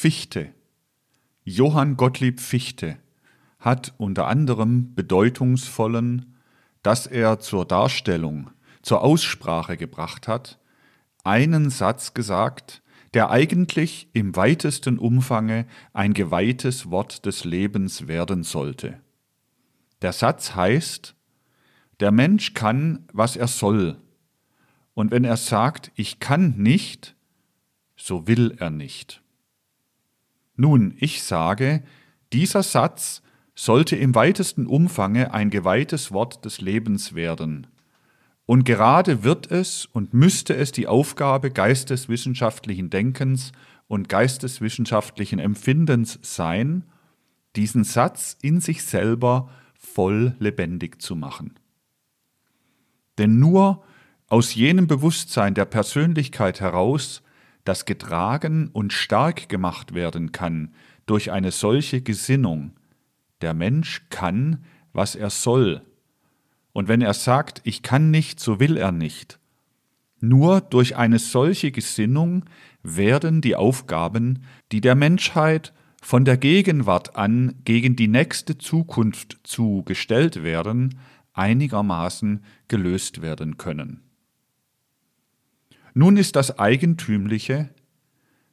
Fichte, Johann Gottlieb Fichte, hat unter anderem bedeutungsvollen, dass er zur Darstellung, zur Aussprache gebracht hat, einen Satz gesagt, der eigentlich im weitesten Umfange ein geweihtes Wort des Lebens werden sollte. Der Satz heißt, der Mensch kann, was er soll, und wenn er sagt, ich kann nicht, so will er nicht. Nun, ich sage, dieser Satz sollte im weitesten Umfange ein geweihtes Wort des Lebens werden. Und gerade wird es und müsste es die Aufgabe geisteswissenschaftlichen Denkens und geisteswissenschaftlichen Empfindens sein, diesen Satz in sich selber voll lebendig zu machen. Denn nur aus jenem Bewusstsein der Persönlichkeit heraus, das getragen und stark gemacht werden kann durch eine solche Gesinnung, der Mensch kann, was er soll. Und wenn er sagt, ich kann nicht, so will er nicht. Nur durch eine solche Gesinnung werden die Aufgaben, die der Menschheit von der Gegenwart an gegen die nächste Zukunft zu gestellt werden, einigermaßen gelöst werden können. Nun ist das Eigentümliche,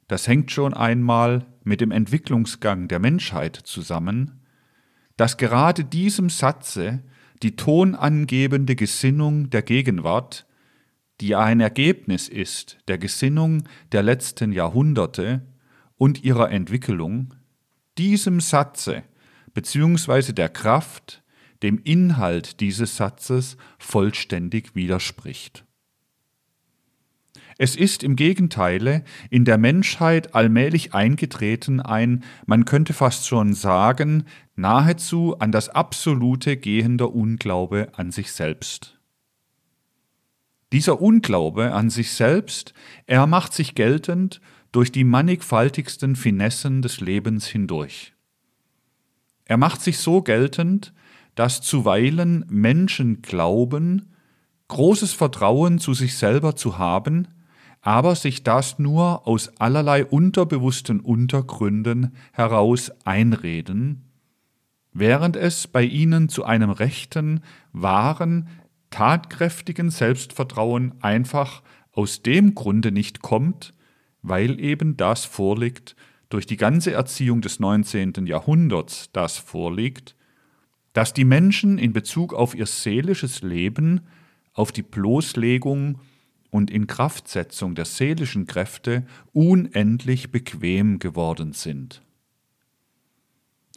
das hängt schon einmal mit dem Entwicklungsgang der Menschheit zusammen, dass gerade diesem Satze die tonangebende Gesinnung der Gegenwart, die ein Ergebnis ist der Gesinnung der letzten Jahrhunderte und ihrer Entwicklung, diesem Satze bzw. der Kraft, dem Inhalt dieses Satzes vollständig widerspricht. Es ist im Gegenteile in der Menschheit allmählich eingetreten ein, man könnte fast schon sagen, nahezu an das absolute gehender Unglaube an sich selbst. Dieser Unglaube an sich selbst, er macht sich geltend durch die mannigfaltigsten Finessen des Lebens hindurch. Er macht sich so geltend, dass zuweilen Menschen glauben, großes Vertrauen zu sich selber zu haben, aber sich das nur aus allerlei unterbewussten Untergründen heraus einreden, während es bei ihnen zu einem rechten, wahren, tatkräftigen Selbstvertrauen einfach aus dem Grunde nicht kommt, weil eben das vorliegt, durch die ganze Erziehung des 19. Jahrhunderts das vorliegt, dass die Menschen in Bezug auf ihr seelisches Leben, auf die Bloßlegung und Inkraftsetzung der seelischen Kräfte unendlich bequem geworden sind.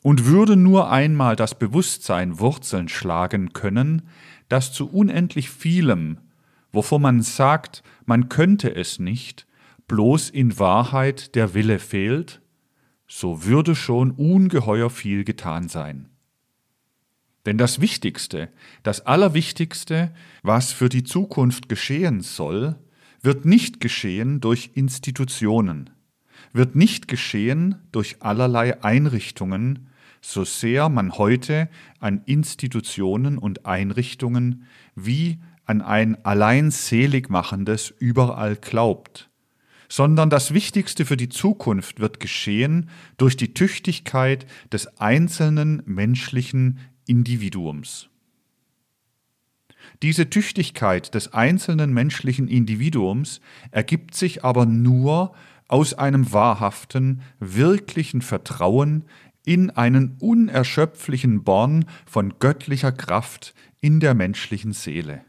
Und würde nur einmal das Bewusstsein Wurzeln schlagen können, dass zu unendlich vielem, wovon man sagt, man könnte es nicht, bloß in Wahrheit der Wille fehlt, so würde schon ungeheuer viel getan sein. Denn das Wichtigste, das Allerwichtigste, was für die Zukunft geschehen soll, wird nicht geschehen durch Institutionen, wird nicht geschehen durch allerlei Einrichtungen, so sehr man heute an Institutionen und Einrichtungen wie an ein allein seligmachendes überall glaubt, sondern das Wichtigste für die Zukunft wird geschehen durch die Tüchtigkeit des einzelnen menschlichen Individuums. Diese Tüchtigkeit des einzelnen menschlichen Individuums ergibt sich aber nur aus einem wahrhaften, wirklichen Vertrauen in einen unerschöpflichen Born von göttlicher Kraft in der menschlichen Seele.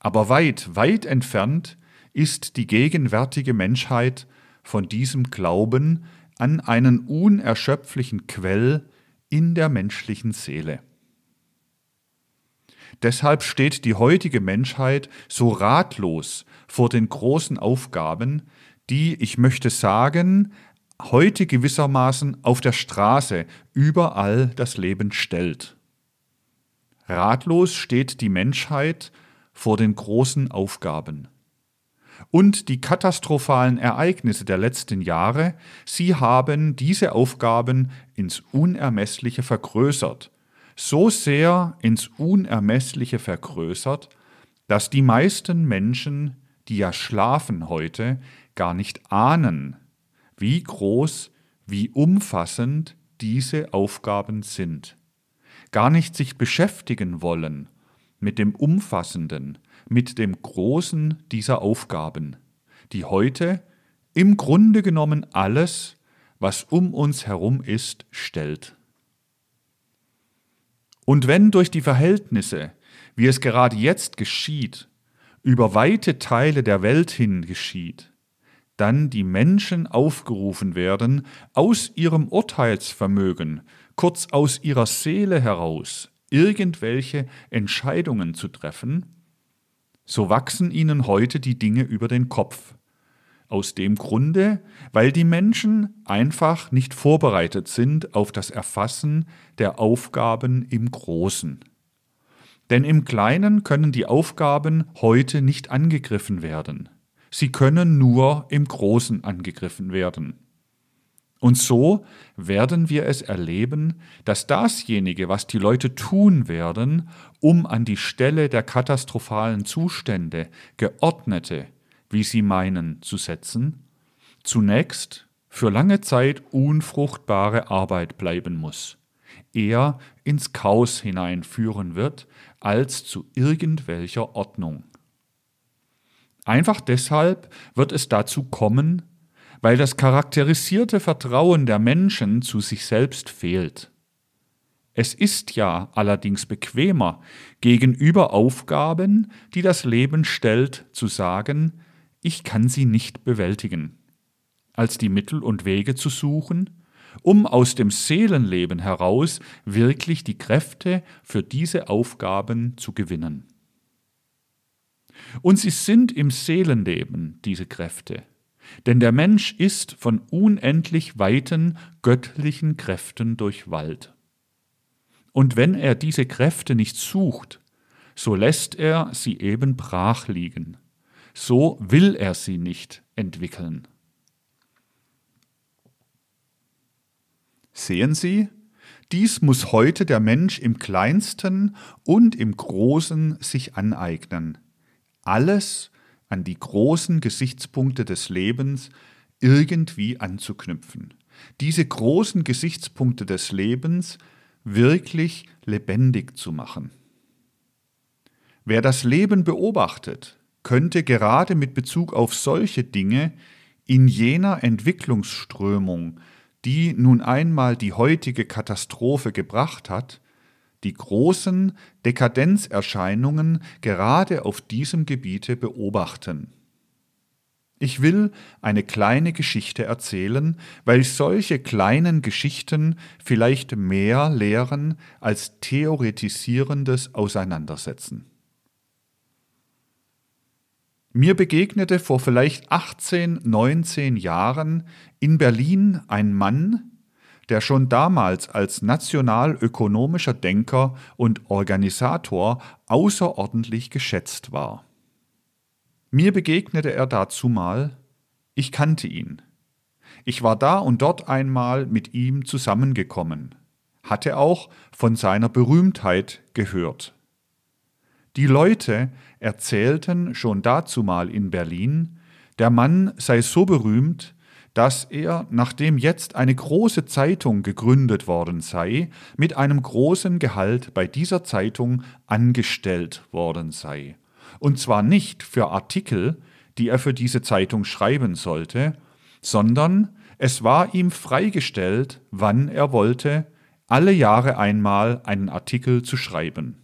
Aber weit, weit entfernt ist die gegenwärtige Menschheit von diesem Glauben an einen unerschöpflichen Quell in der menschlichen Seele. Deshalb steht die heutige Menschheit so ratlos vor den großen Aufgaben, die, ich möchte sagen, heute gewissermaßen auf der Straße überall das Leben stellt. Ratlos steht die Menschheit vor den großen Aufgaben. Und die katastrophalen Ereignisse der letzten Jahre, sie haben diese Aufgaben ins Unermessliche vergrößert, so sehr ins Unermessliche vergrößert, dass die meisten Menschen, die ja schlafen heute, gar nicht ahnen, wie groß, wie umfassend diese Aufgaben sind. Gar nicht sich beschäftigen wollen mit dem Umfassenden, mit dem Großen dieser Aufgaben, die heute im Grunde genommen alles, was um uns herum ist, stellt. Und wenn durch die Verhältnisse, wie es gerade jetzt geschieht, über weite Teile der Welt hin geschieht, dann die Menschen aufgerufen werden, aus ihrem Urteilsvermögen, kurz aus ihrer Seele heraus, irgendwelche Entscheidungen zu treffen, so wachsen ihnen heute die Dinge über den Kopf. Aus dem Grunde, weil die Menschen einfach nicht vorbereitet sind auf das Erfassen der Aufgaben im Großen. Denn im Kleinen können die Aufgaben heute nicht angegriffen werden. Sie können nur im Großen angegriffen werden. Und so werden wir es erleben, dass dasjenige, was die Leute tun werden, um an die Stelle der katastrophalen Zustände geordnete, wie sie meinen, zu setzen, zunächst für lange Zeit unfruchtbare Arbeit bleiben muss, eher ins Chaos hineinführen wird, als zu irgendwelcher Ordnung. Einfach deshalb wird es dazu kommen, weil das charakterisierte Vertrauen der Menschen zu sich selbst fehlt. Es ist ja allerdings bequemer, gegenüber Aufgaben, die das Leben stellt, zu sagen, ich kann sie nicht bewältigen, als die Mittel und Wege zu suchen, um aus dem Seelenleben heraus wirklich die Kräfte für diese Aufgaben zu gewinnen. Und sie sind im Seelenleben, diese Kräfte. Denn der Mensch ist von unendlich weiten göttlichen Kräften durchwallt. Und wenn er diese Kräfte nicht sucht, so lässt er sie eben brach liegen. So will er sie nicht entwickeln. Sehen Sie, dies muss heute der Mensch im kleinsten und im großen sich aneignen. Alles an die großen Gesichtspunkte des Lebens irgendwie anzuknüpfen. Diese großen Gesichtspunkte des Lebens wirklich lebendig zu machen. Wer das Leben beobachtet, könnte gerade mit Bezug auf solche Dinge in jener Entwicklungsströmung, die nun einmal die heutige Katastrophe gebracht hat, die großen Dekadenzerscheinungen gerade auf diesem Gebiete beobachten. Ich will eine kleine Geschichte erzählen, weil solche kleinen Geschichten vielleicht mehr lehren als theoretisierendes Auseinandersetzen. Mir begegnete vor vielleicht 18, 19 Jahren in Berlin ein Mann, der schon damals als nationalökonomischer Denker und Organisator außerordentlich geschätzt war. Mir begegnete er dazu mal, ich kannte ihn. Ich war da und dort einmal mit ihm zusammengekommen, hatte auch von seiner Berühmtheit gehört. Die Leute erzählten schon dazumal in Berlin, der Mann sei so berühmt, dass er, nachdem jetzt eine große Zeitung gegründet worden sei, mit einem großen Gehalt bei dieser Zeitung angestellt worden sei. Und zwar nicht für Artikel, die er für diese Zeitung schreiben sollte, sondern es war ihm freigestellt, wann er wollte, alle Jahre einmal einen Artikel zu schreiben.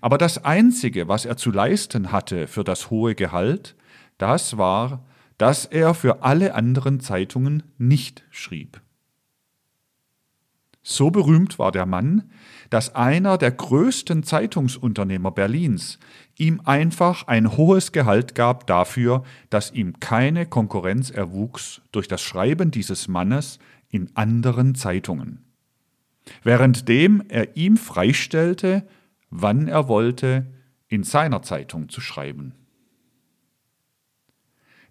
Aber das Einzige, was er zu leisten hatte für das hohe Gehalt, das war, dass er für alle anderen Zeitungen nicht schrieb. So berühmt war der Mann, dass einer der größten Zeitungsunternehmer Berlins ihm einfach ein hohes Gehalt gab dafür, dass ihm keine Konkurrenz erwuchs durch das Schreiben dieses Mannes in anderen Zeitungen. Währenddem er ihm freistellte, wann er wollte, in seiner Zeitung zu schreiben.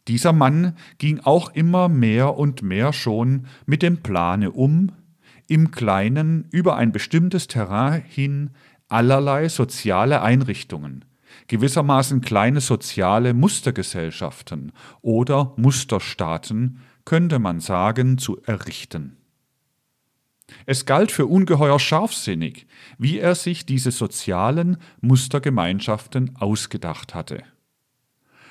Dieser Mann ging auch immer mehr und mehr schon mit dem Plane um, im Kleinen über ein bestimmtes Terrain hin allerlei soziale Einrichtungen, gewissermaßen kleine soziale Mustergesellschaften oder Musterstaaten könnte man sagen, zu errichten. Es galt für ungeheuer scharfsinnig, wie er sich diese sozialen Mustergemeinschaften ausgedacht hatte.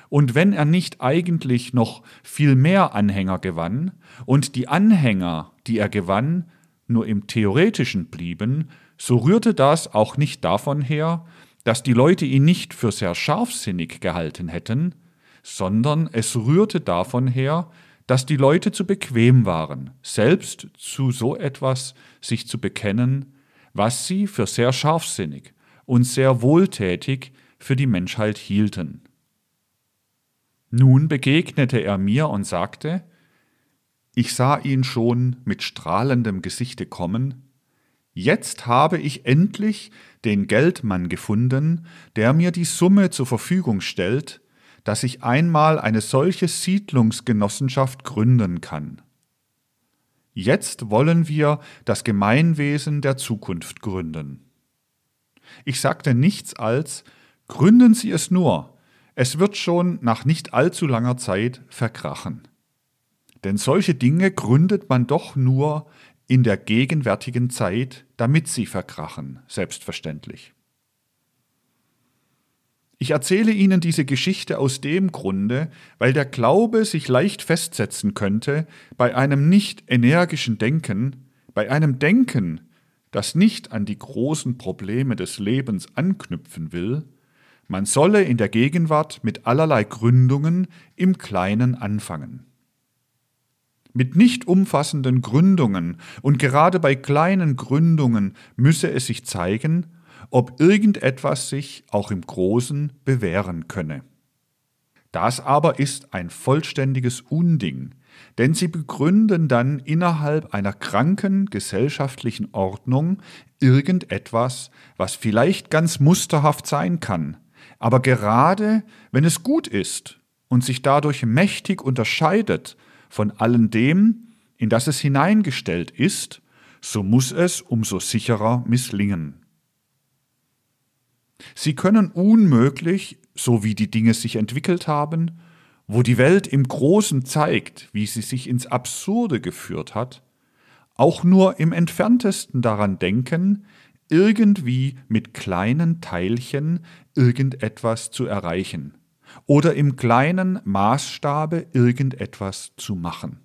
Und wenn er nicht eigentlich noch viel mehr Anhänger gewann und die Anhänger, die er gewann, nur im theoretischen blieben, so rührte das auch nicht davon her, dass die Leute ihn nicht für sehr scharfsinnig gehalten hätten, sondern es rührte davon her, dass die Leute zu bequem waren, selbst zu so etwas sich zu bekennen, was sie für sehr scharfsinnig und sehr wohltätig für die Menschheit hielten. Nun begegnete er mir und sagte, ich sah ihn schon mit strahlendem Gesichte kommen, Jetzt habe ich endlich den Geldmann gefunden, der mir die Summe zur Verfügung stellt, dass ich einmal eine solche Siedlungsgenossenschaft gründen kann. Jetzt wollen wir das Gemeinwesen der Zukunft gründen. Ich sagte nichts als, gründen Sie es nur, es wird schon nach nicht allzu langer Zeit verkrachen. Denn solche Dinge gründet man doch nur in der gegenwärtigen Zeit, damit sie verkrachen, selbstverständlich. Ich erzähle Ihnen diese Geschichte aus dem Grunde, weil der Glaube sich leicht festsetzen könnte bei einem nicht energischen Denken, bei einem Denken, das nicht an die großen Probleme des Lebens anknüpfen will, man solle in der Gegenwart mit allerlei Gründungen im Kleinen anfangen. Mit nicht umfassenden Gründungen und gerade bei kleinen Gründungen müsse es sich zeigen, ob irgendetwas sich auch im Großen bewähren könne. Das aber ist ein vollständiges Unding, denn sie begründen dann innerhalb einer kranken gesellschaftlichen Ordnung irgendetwas, was vielleicht ganz musterhaft sein kann, aber gerade wenn es gut ist und sich dadurch mächtig unterscheidet von allem dem, in das es hineingestellt ist, so muss es umso sicherer misslingen. Sie können unmöglich, so wie die Dinge sich entwickelt haben, wo die Welt im Großen zeigt, wie sie sich ins Absurde geführt hat, auch nur im entferntesten daran denken, irgendwie mit kleinen Teilchen irgendetwas zu erreichen oder im kleinen Maßstabe irgendetwas zu machen.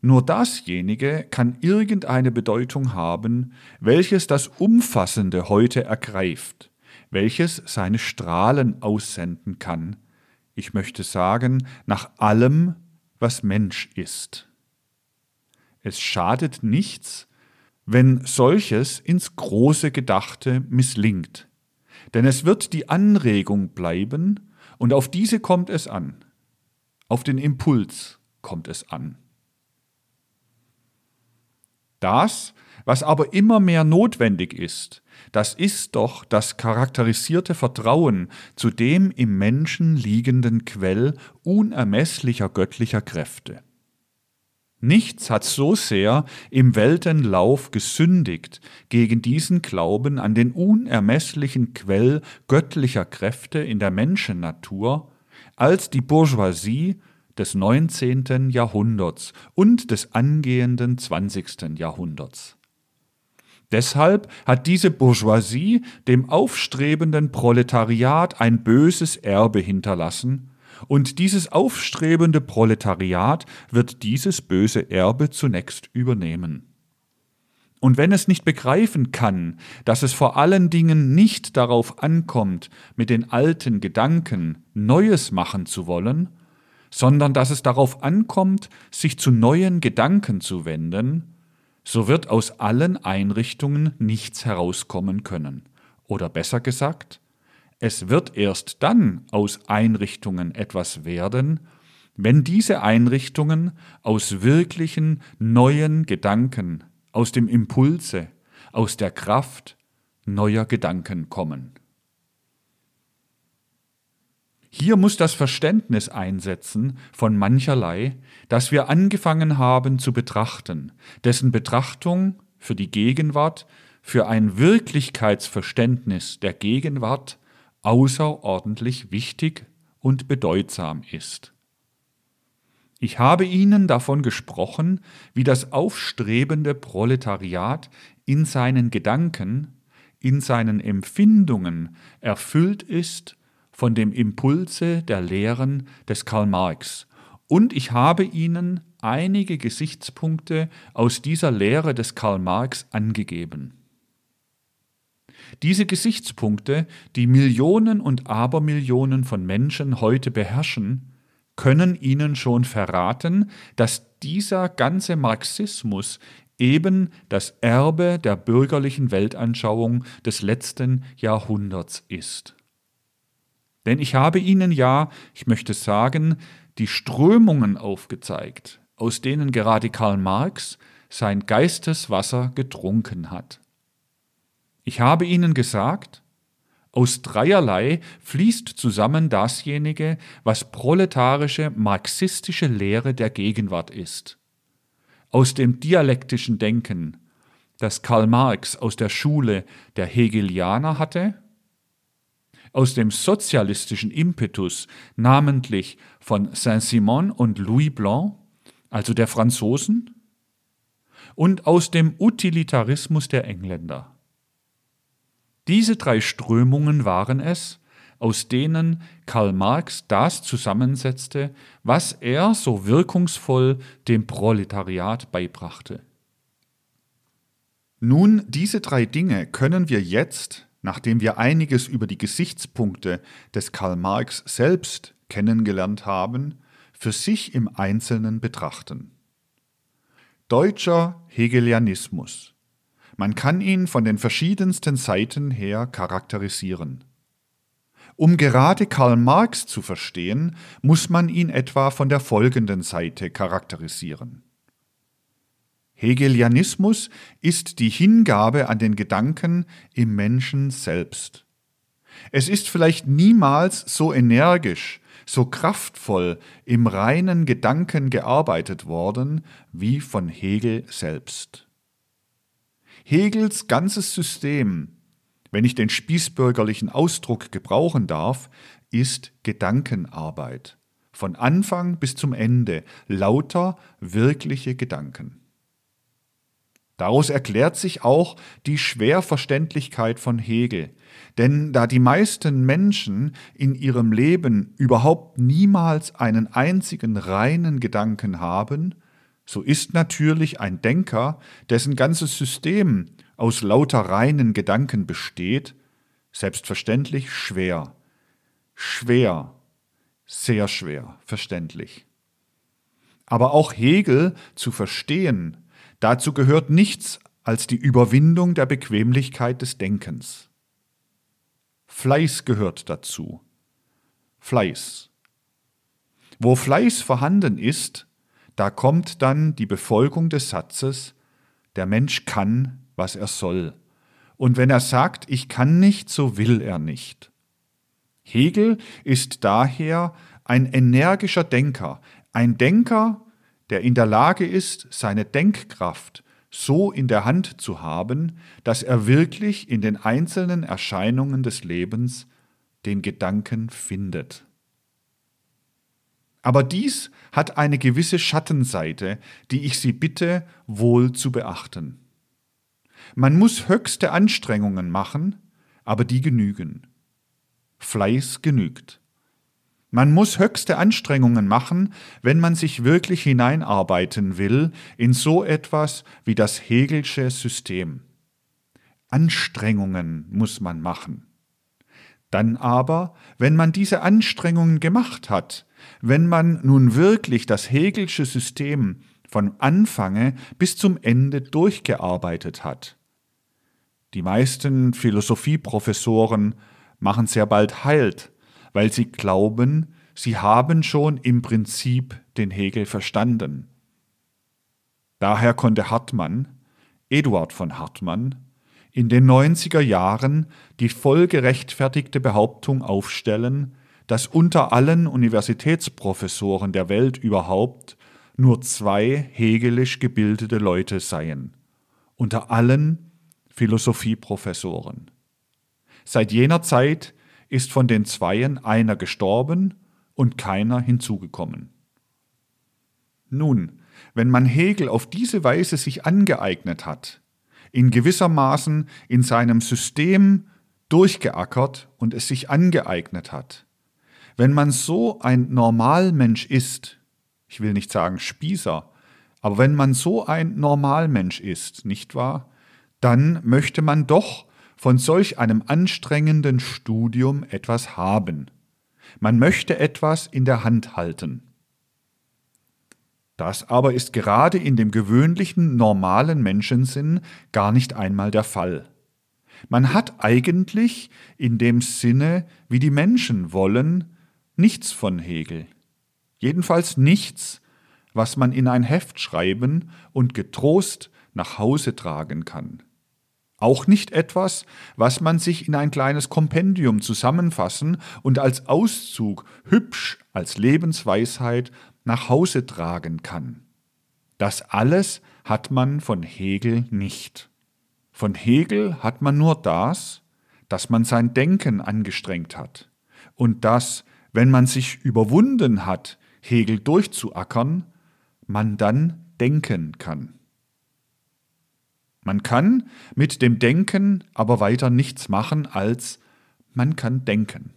Nur dasjenige kann irgendeine Bedeutung haben, welches das Umfassende heute ergreift, welches seine Strahlen aussenden kann, ich möchte sagen, nach allem, was Mensch ist. Es schadet nichts, wenn solches ins große Gedachte misslingt, denn es wird die Anregung bleiben, und auf diese kommt es an, auf den Impuls kommt es an. Das, was aber immer mehr notwendig ist, das ist doch das charakterisierte Vertrauen zu dem im Menschen liegenden Quell unermesslicher göttlicher Kräfte. Nichts hat so sehr im Weltenlauf gesündigt gegen diesen Glauben an den unermesslichen Quell göttlicher Kräfte in der Menschennatur, als die Bourgeoisie des 19. Jahrhunderts und des angehenden 20. Jahrhunderts. Deshalb hat diese Bourgeoisie dem aufstrebenden Proletariat ein böses Erbe hinterlassen, und dieses aufstrebende Proletariat wird dieses böse Erbe zunächst übernehmen. Und wenn es nicht begreifen kann, dass es vor allen Dingen nicht darauf ankommt, mit den alten Gedanken Neues machen zu wollen, sondern dass es darauf ankommt, sich zu neuen Gedanken zu wenden, so wird aus allen Einrichtungen nichts herauskommen können. Oder besser gesagt, es wird erst dann aus Einrichtungen etwas werden, wenn diese Einrichtungen aus wirklichen neuen Gedanken, aus dem Impulse, aus der Kraft neuer Gedanken kommen. Hier muss das Verständnis einsetzen von mancherlei, das wir angefangen haben zu betrachten, dessen Betrachtung für die Gegenwart, für ein Wirklichkeitsverständnis der Gegenwart außerordentlich wichtig und bedeutsam ist. Ich habe Ihnen davon gesprochen, wie das aufstrebende Proletariat in seinen Gedanken, in seinen Empfindungen erfüllt ist von dem Impulse der Lehren des Karl Marx. Und ich habe Ihnen einige Gesichtspunkte aus dieser Lehre des Karl Marx angegeben. Diese Gesichtspunkte, die Millionen und Abermillionen von Menschen heute beherrschen, können Ihnen schon verraten, dass dieser ganze Marxismus eben das Erbe der bürgerlichen Weltanschauung des letzten Jahrhunderts ist. Denn ich habe Ihnen ja, ich möchte sagen, die Strömungen aufgezeigt, aus denen gerade Karl Marx sein Geisteswasser getrunken hat. Ich habe Ihnen gesagt, aus dreierlei fließt zusammen dasjenige, was proletarische marxistische Lehre der Gegenwart ist. Aus dem dialektischen Denken, das Karl Marx aus der Schule der Hegelianer hatte, aus dem sozialistischen Impetus, namentlich von Saint-Simon und Louis Blanc, also der Franzosen, und aus dem Utilitarismus der Engländer. Diese drei Strömungen waren es, aus denen Karl Marx das zusammensetzte, was er so wirkungsvoll dem Proletariat beibrachte. Nun, diese drei Dinge können wir jetzt, nachdem wir einiges über die Gesichtspunkte des Karl Marx selbst kennengelernt haben, für sich im Einzelnen betrachten. Deutscher Hegelianismus man kann ihn von den verschiedensten Seiten her charakterisieren. Um gerade Karl Marx zu verstehen, muss man ihn etwa von der folgenden Seite charakterisieren. Hegelianismus ist die Hingabe an den Gedanken im Menschen selbst. Es ist vielleicht niemals so energisch, so kraftvoll im reinen Gedanken gearbeitet worden wie von Hegel selbst. Hegels ganzes System, wenn ich den spießbürgerlichen Ausdruck gebrauchen darf, ist Gedankenarbeit. Von Anfang bis zum Ende lauter wirkliche Gedanken. Daraus erklärt sich auch die Schwerverständlichkeit von Hegel, denn da die meisten Menschen in ihrem Leben überhaupt niemals einen einzigen reinen Gedanken haben, so ist natürlich ein Denker, dessen ganzes System aus lauter reinen Gedanken besteht, selbstverständlich schwer. Schwer, sehr schwer verständlich. Aber auch Hegel zu verstehen, dazu gehört nichts als die Überwindung der Bequemlichkeit des Denkens. Fleiß gehört dazu. Fleiß. Wo Fleiß vorhanden ist, da kommt dann die Befolgung des Satzes, der Mensch kann, was er soll. Und wenn er sagt, ich kann nicht, so will er nicht. Hegel ist daher ein energischer Denker, ein Denker, der in der Lage ist, seine Denkkraft so in der Hand zu haben, dass er wirklich in den einzelnen Erscheinungen des Lebens den Gedanken findet. Aber dies hat eine gewisse Schattenseite, die ich Sie bitte wohl zu beachten. Man muss höchste Anstrengungen machen, aber die genügen. Fleiß genügt. Man muss höchste Anstrengungen machen, wenn man sich wirklich hineinarbeiten will in so etwas wie das Hegelsche System. Anstrengungen muss man machen. Dann aber, wenn man diese Anstrengungen gemacht hat, wenn man nun wirklich das Hegelsche System von Anfange bis zum Ende durchgearbeitet hat. Die meisten Philosophieprofessoren machen sehr bald Halt, weil sie glauben, sie haben schon im Prinzip den Hegel verstanden. Daher konnte Hartmann, Eduard von Hartmann, in den 90er Jahren die voll gerechtfertigte Behauptung aufstellen, dass unter allen Universitätsprofessoren der Welt überhaupt nur zwei hegelisch gebildete Leute seien, unter allen Philosophieprofessoren. Seit jener Zeit ist von den Zweien einer gestorben und keiner hinzugekommen. Nun, wenn man Hegel auf diese Weise sich angeeignet hat, in gewissermaßen in seinem System durchgeackert und es sich angeeignet hat, wenn man so ein Normalmensch ist, ich will nicht sagen Spießer, aber wenn man so ein Normalmensch ist, nicht wahr, dann möchte man doch von solch einem anstrengenden Studium etwas haben. Man möchte etwas in der Hand halten. Das aber ist gerade in dem gewöhnlichen, normalen Menschensinn gar nicht einmal der Fall. Man hat eigentlich in dem Sinne, wie die Menschen wollen, nichts von Hegel. Jedenfalls nichts, was man in ein Heft schreiben und getrost nach Hause tragen kann. Auch nicht etwas, was man sich in ein kleines Kompendium zusammenfassen und als Auszug hübsch als Lebensweisheit nach Hause tragen kann. Das alles hat man von Hegel nicht. Von Hegel hat man nur das, dass man sein Denken angestrengt hat und dass, wenn man sich überwunden hat, Hegel durchzuackern, man dann denken kann. Man kann mit dem Denken aber weiter nichts machen, als man kann denken.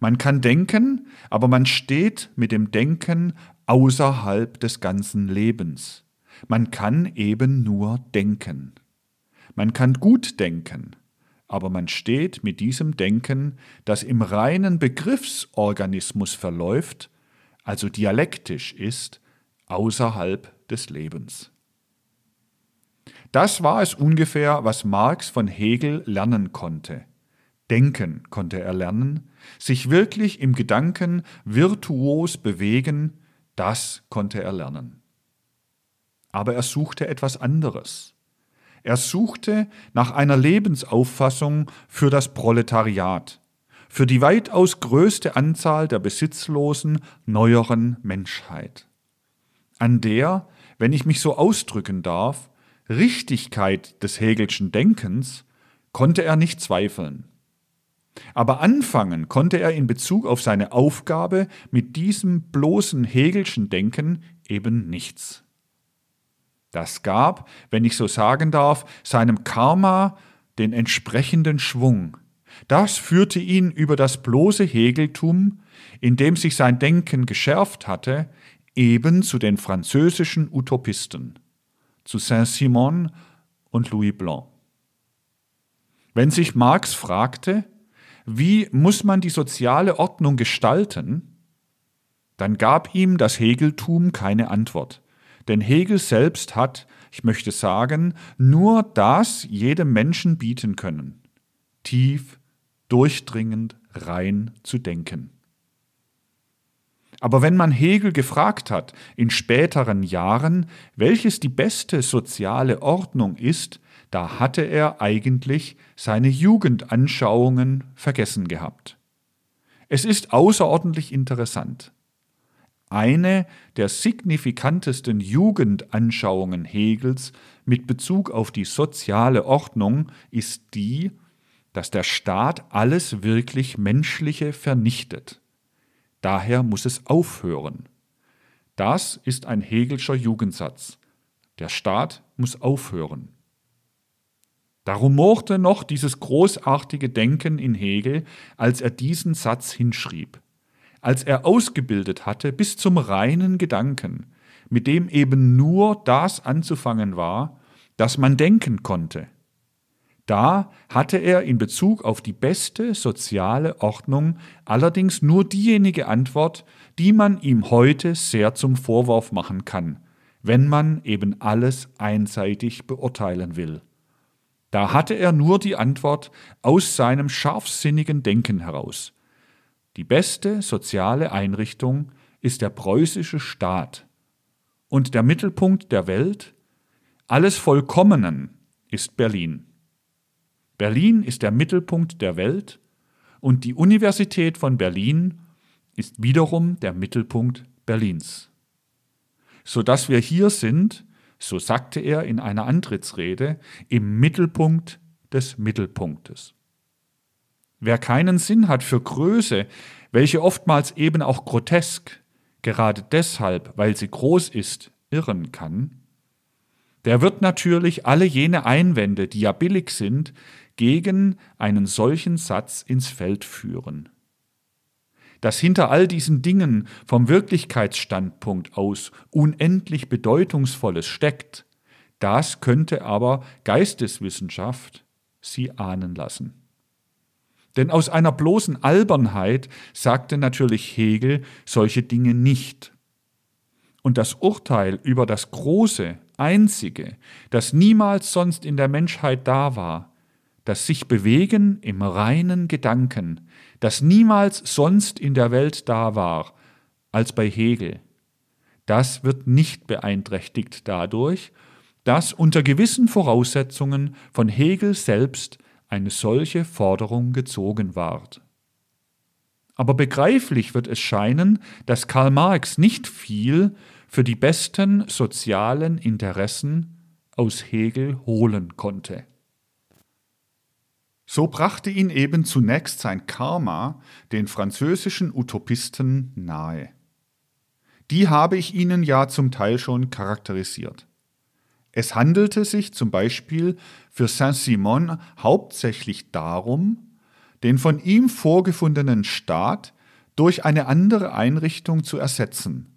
Man kann denken, aber man steht mit dem Denken außerhalb des ganzen Lebens. Man kann eben nur denken. Man kann gut denken, aber man steht mit diesem Denken, das im reinen Begriffsorganismus verläuft, also dialektisch ist, außerhalb des Lebens. Das war es ungefähr, was Marx von Hegel lernen konnte. Denken konnte er lernen, sich wirklich im Gedanken virtuos bewegen, das konnte er lernen. Aber er suchte etwas anderes. Er suchte nach einer Lebensauffassung für das Proletariat, für die weitaus größte Anzahl der besitzlosen neueren Menschheit, an der, wenn ich mich so ausdrücken darf, Richtigkeit des Hegelschen Denkens konnte er nicht zweifeln. Aber anfangen konnte er in Bezug auf seine Aufgabe mit diesem bloßen Hegelschen Denken eben nichts. Das gab, wenn ich so sagen darf, seinem Karma den entsprechenden Schwung. Das führte ihn über das bloße Hegeltum, in dem sich sein Denken geschärft hatte, eben zu den französischen Utopisten zu Saint-Simon und Louis Blanc. Wenn sich Marx fragte, wie muss man die soziale Ordnung gestalten, dann gab ihm das Hegeltum keine Antwort. Denn Hegel selbst hat, ich möchte sagen, nur das jedem Menschen bieten können, tief, durchdringend, rein zu denken. Aber wenn man Hegel gefragt hat in späteren Jahren, welches die beste soziale Ordnung ist, da hatte er eigentlich seine Jugendanschauungen vergessen gehabt. Es ist außerordentlich interessant. Eine der signifikantesten Jugendanschauungen Hegels mit Bezug auf die soziale Ordnung ist die, dass der Staat alles wirklich Menschliche vernichtet. Daher muss es aufhören. Das ist ein Hegelscher Jugendsatz. Der Staat muss aufhören. Darum mochte noch dieses großartige Denken in Hegel, als er diesen Satz hinschrieb, als er ausgebildet hatte bis zum reinen Gedanken, mit dem eben nur das anzufangen war, das man denken konnte, da hatte er in Bezug auf die beste soziale Ordnung allerdings nur diejenige Antwort, die man ihm heute sehr zum Vorwurf machen kann, wenn man eben alles einseitig beurteilen will. Da hatte er nur die Antwort aus seinem scharfsinnigen Denken heraus. Die beste soziale Einrichtung ist der preußische Staat. Und der Mittelpunkt der Welt, alles Vollkommenen, ist Berlin. Berlin ist der Mittelpunkt der Welt und die Universität von Berlin ist wiederum der Mittelpunkt Berlins. Sodass wir hier sind, so sagte er in einer Antrittsrede, im Mittelpunkt des Mittelpunktes. Wer keinen Sinn hat für Größe, welche oftmals eben auch grotesk, gerade deshalb, weil sie groß ist, irren kann, der wird natürlich alle jene Einwände, die ja billig sind, gegen einen solchen Satz ins Feld führen. Dass hinter all diesen Dingen vom Wirklichkeitsstandpunkt aus unendlich Bedeutungsvolles steckt, das könnte aber Geisteswissenschaft sie ahnen lassen. Denn aus einer bloßen Albernheit sagte natürlich Hegel solche Dinge nicht. Und das Urteil über das Große, Einzige, das niemals sonst in der Menschheit da war, das sich bewegen im reinen Gedanken, das niemals sonst in der Welt da war, als bei Hegel, das wird nicht beeinträchtigt dadurch, dass unter gewissen Voraussetzungen von Hegel selbst eine solche Forderung gezogen ward. Aber begreiflich wird es scheinen, dass Karl Marx nicht viel für die besten sozialen Interessen aus Hegel holen konnte. So brachte ihn eben zunächst sein Karma den französischen Utopisten nahe. Die habe ich Ihnen ja zum Teil schon charakterisiert. Es handelte sich zum Beispiel für Saint-Simon hauptsächlich darum, den von ihm vorgefundenen Staat durch eine andere Einrichtung zu ersetzen,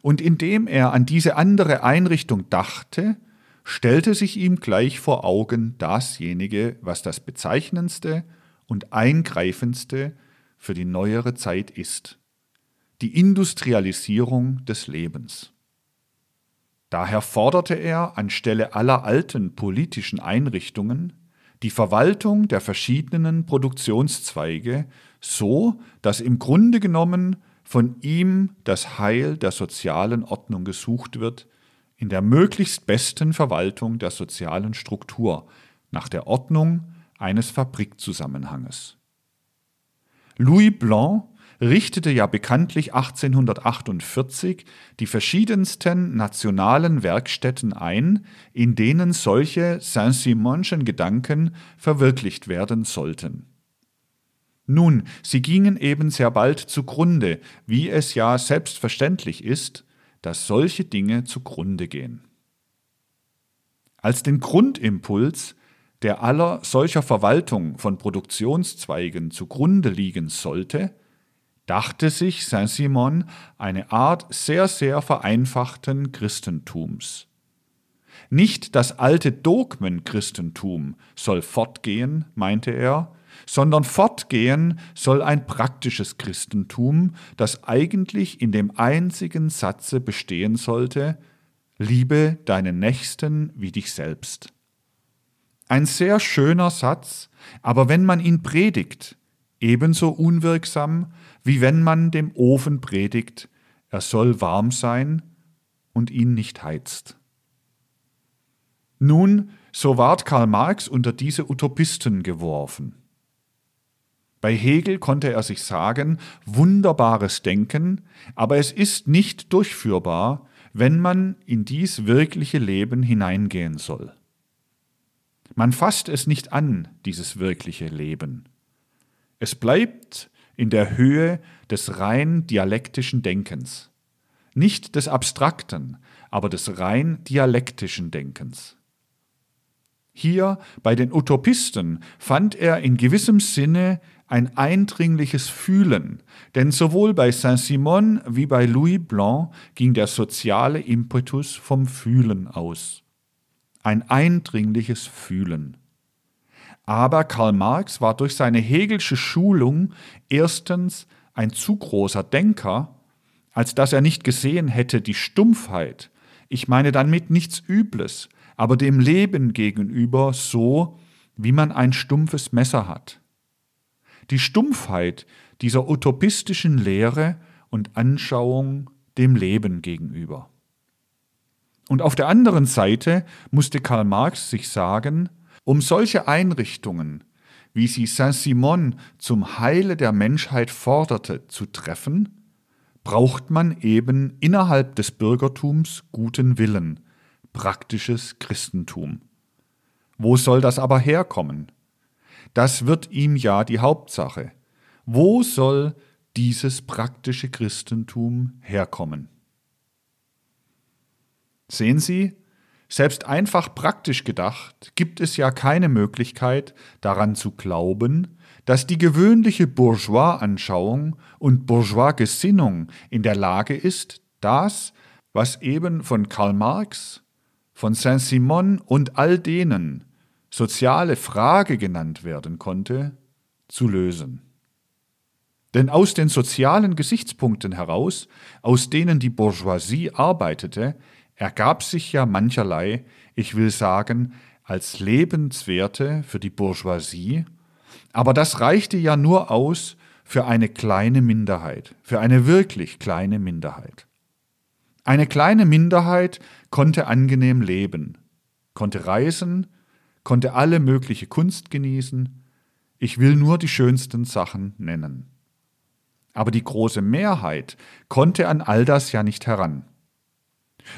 und indem er an diese andere Einrichtung dachte, stellte sich ihm gleich vor Augen dasjenige, was das bezeichnendste und eingreifendste für die neuere Zeit ist, die Industrialisierung des Lebens. Daher forderte er anstelle aller alten politischen Einrichtungen die Verwaltung der verschiedenen Produktionszweige so, dass im Grunde genommen von ihm das Heil der sozialen Ordnung gesucht wird, in der möglichst besten Verwaltung der sozialen Struktur, nach der Ordnung eines Fabrikzusammenhanges. Louis Blanc richtete ja bekanntlich 1848 die verschiedensten nationalen Werkstätten ein, in denen solche Saint-Simonschen Gedanken verwirklicht werden sollten. Nun, sie gingen eben sehr bald zugrunde, wie es ja selbstverständlich ist, dass solche Dinge zugrunde gehen. Als den Grundimpuls, der aller solcher Verwaltung von Produktionszweigen zugrunde liegen sollte, dachte sich Saint-Simon eine Art sehr, sehr vereinfachten Christentums. Nicht das alte Dogmenchristentum soll fortgehen, meinte er, sondern fortgehen soll ein praktisches Christentum, das eigentlich in dem einzigen Satze bestehen sollte, Liebe deinen Nächsten wie dich selbst. Ein sehr schöner Satz, aber wenn man ihn predigt, ebenso unwirksam, wie wenn man dem Ofen predigt, er soll warm sein und ihn nicht heizt. Nun, so ward Karl Marx unter diese Utopisten geworfen. Bei Hegel konnte er sich sagen, wunderbares Denken, aber es ist nicht durchführbar, wenn man in dies wirkliche Leben hineingehen soll. Man fasst es nicht an, dieses wirkliche Leben. Es bleibt in der Höhe des rein dialektischen Denkens, nicht des abstrakten, aber des rein dialektischen Denkens. Hier bei den Utopisten fand er in gewissem Sinne ein eindringliches Fühlen, denn sowohl bei Saint-Simon wie bei Louis Blanc ging der soziale Impetus vom Fühlen aus. Ein eindringliches Fühlen. Aber Karl Marx war durch seine Hegelsche Schulung erstens ein zu großer Denker, als dass er nicht gesehen hätte die Stumpfheit, ich meine damit nichts Übles, aber dem Leben gegenüber so, wie man ein stumpfes Messer hat die Stumpfheit dieser utopistischen Lehre und Anschauung dem Leben gegenüber. Und auf der anderen Seite musste Karl Marx sich sagen, um solche Einrichtungen, wie sie Saint-Simon zum Heile der Menschheit forderte, zu treffen, braucht man eben innerhalb des Bürgertums guten Willen, praktisches Christentum. Wo soll das aber herkommen? Das wird ihm ja die Hauptsache. Wo soll dieses praktische Christentum herkommen. Sehen Sie, selbst einfach praktisch gedacht gibt es ja keine Möglichkeit daran zu glauben, dass die gewöhnliche Bourgeois-Anschauung und Bourgeois-Gesinnung in der Lage ist, das, was eben von Karl Marx, von Saint-Simon und all denen soziale Frage genannt werden konnte, zu lösen. Denn aus den sozialen Gesichtspunkten heraus, aus denen die Bourgeoisie arbeitete, ergab sich ja mancherlei, ich will sagen, als Lebenswerte für die Bourgeoisie, aber das reichte ja nur aus für eine kleine Minderheit, für eine wirklich kleine Minderheit. Eine kleine Minderheit konnte angenehm leben, konnte reisen, konnte alle mögliche Kunst genießen, ich will nur die schönsten Sachen nennen. Aber die große Mehrheit konnte an all das ja nicht heran.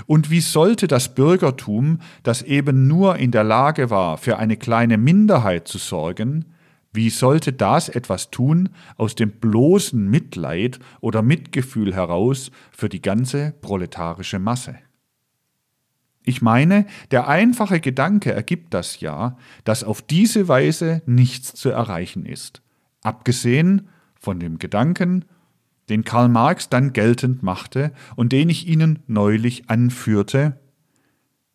Und wie sollte das Bürgertum, das eben nur in der Lage war, für eine kleine Minderheit zu sorgen, wie sollte das etwas tun aus dem bloßen Mitleid oder Mitgefühl heraus für die ganze proletarische Masse? Ich meine, der einfache Gedanke ergibt das ja, dass auf diese Weise nichts zu erreichen ist, abgesehen von dem Gedanken, den Karl Marx dann geltend machte und den ich Ihnen neulich anführte,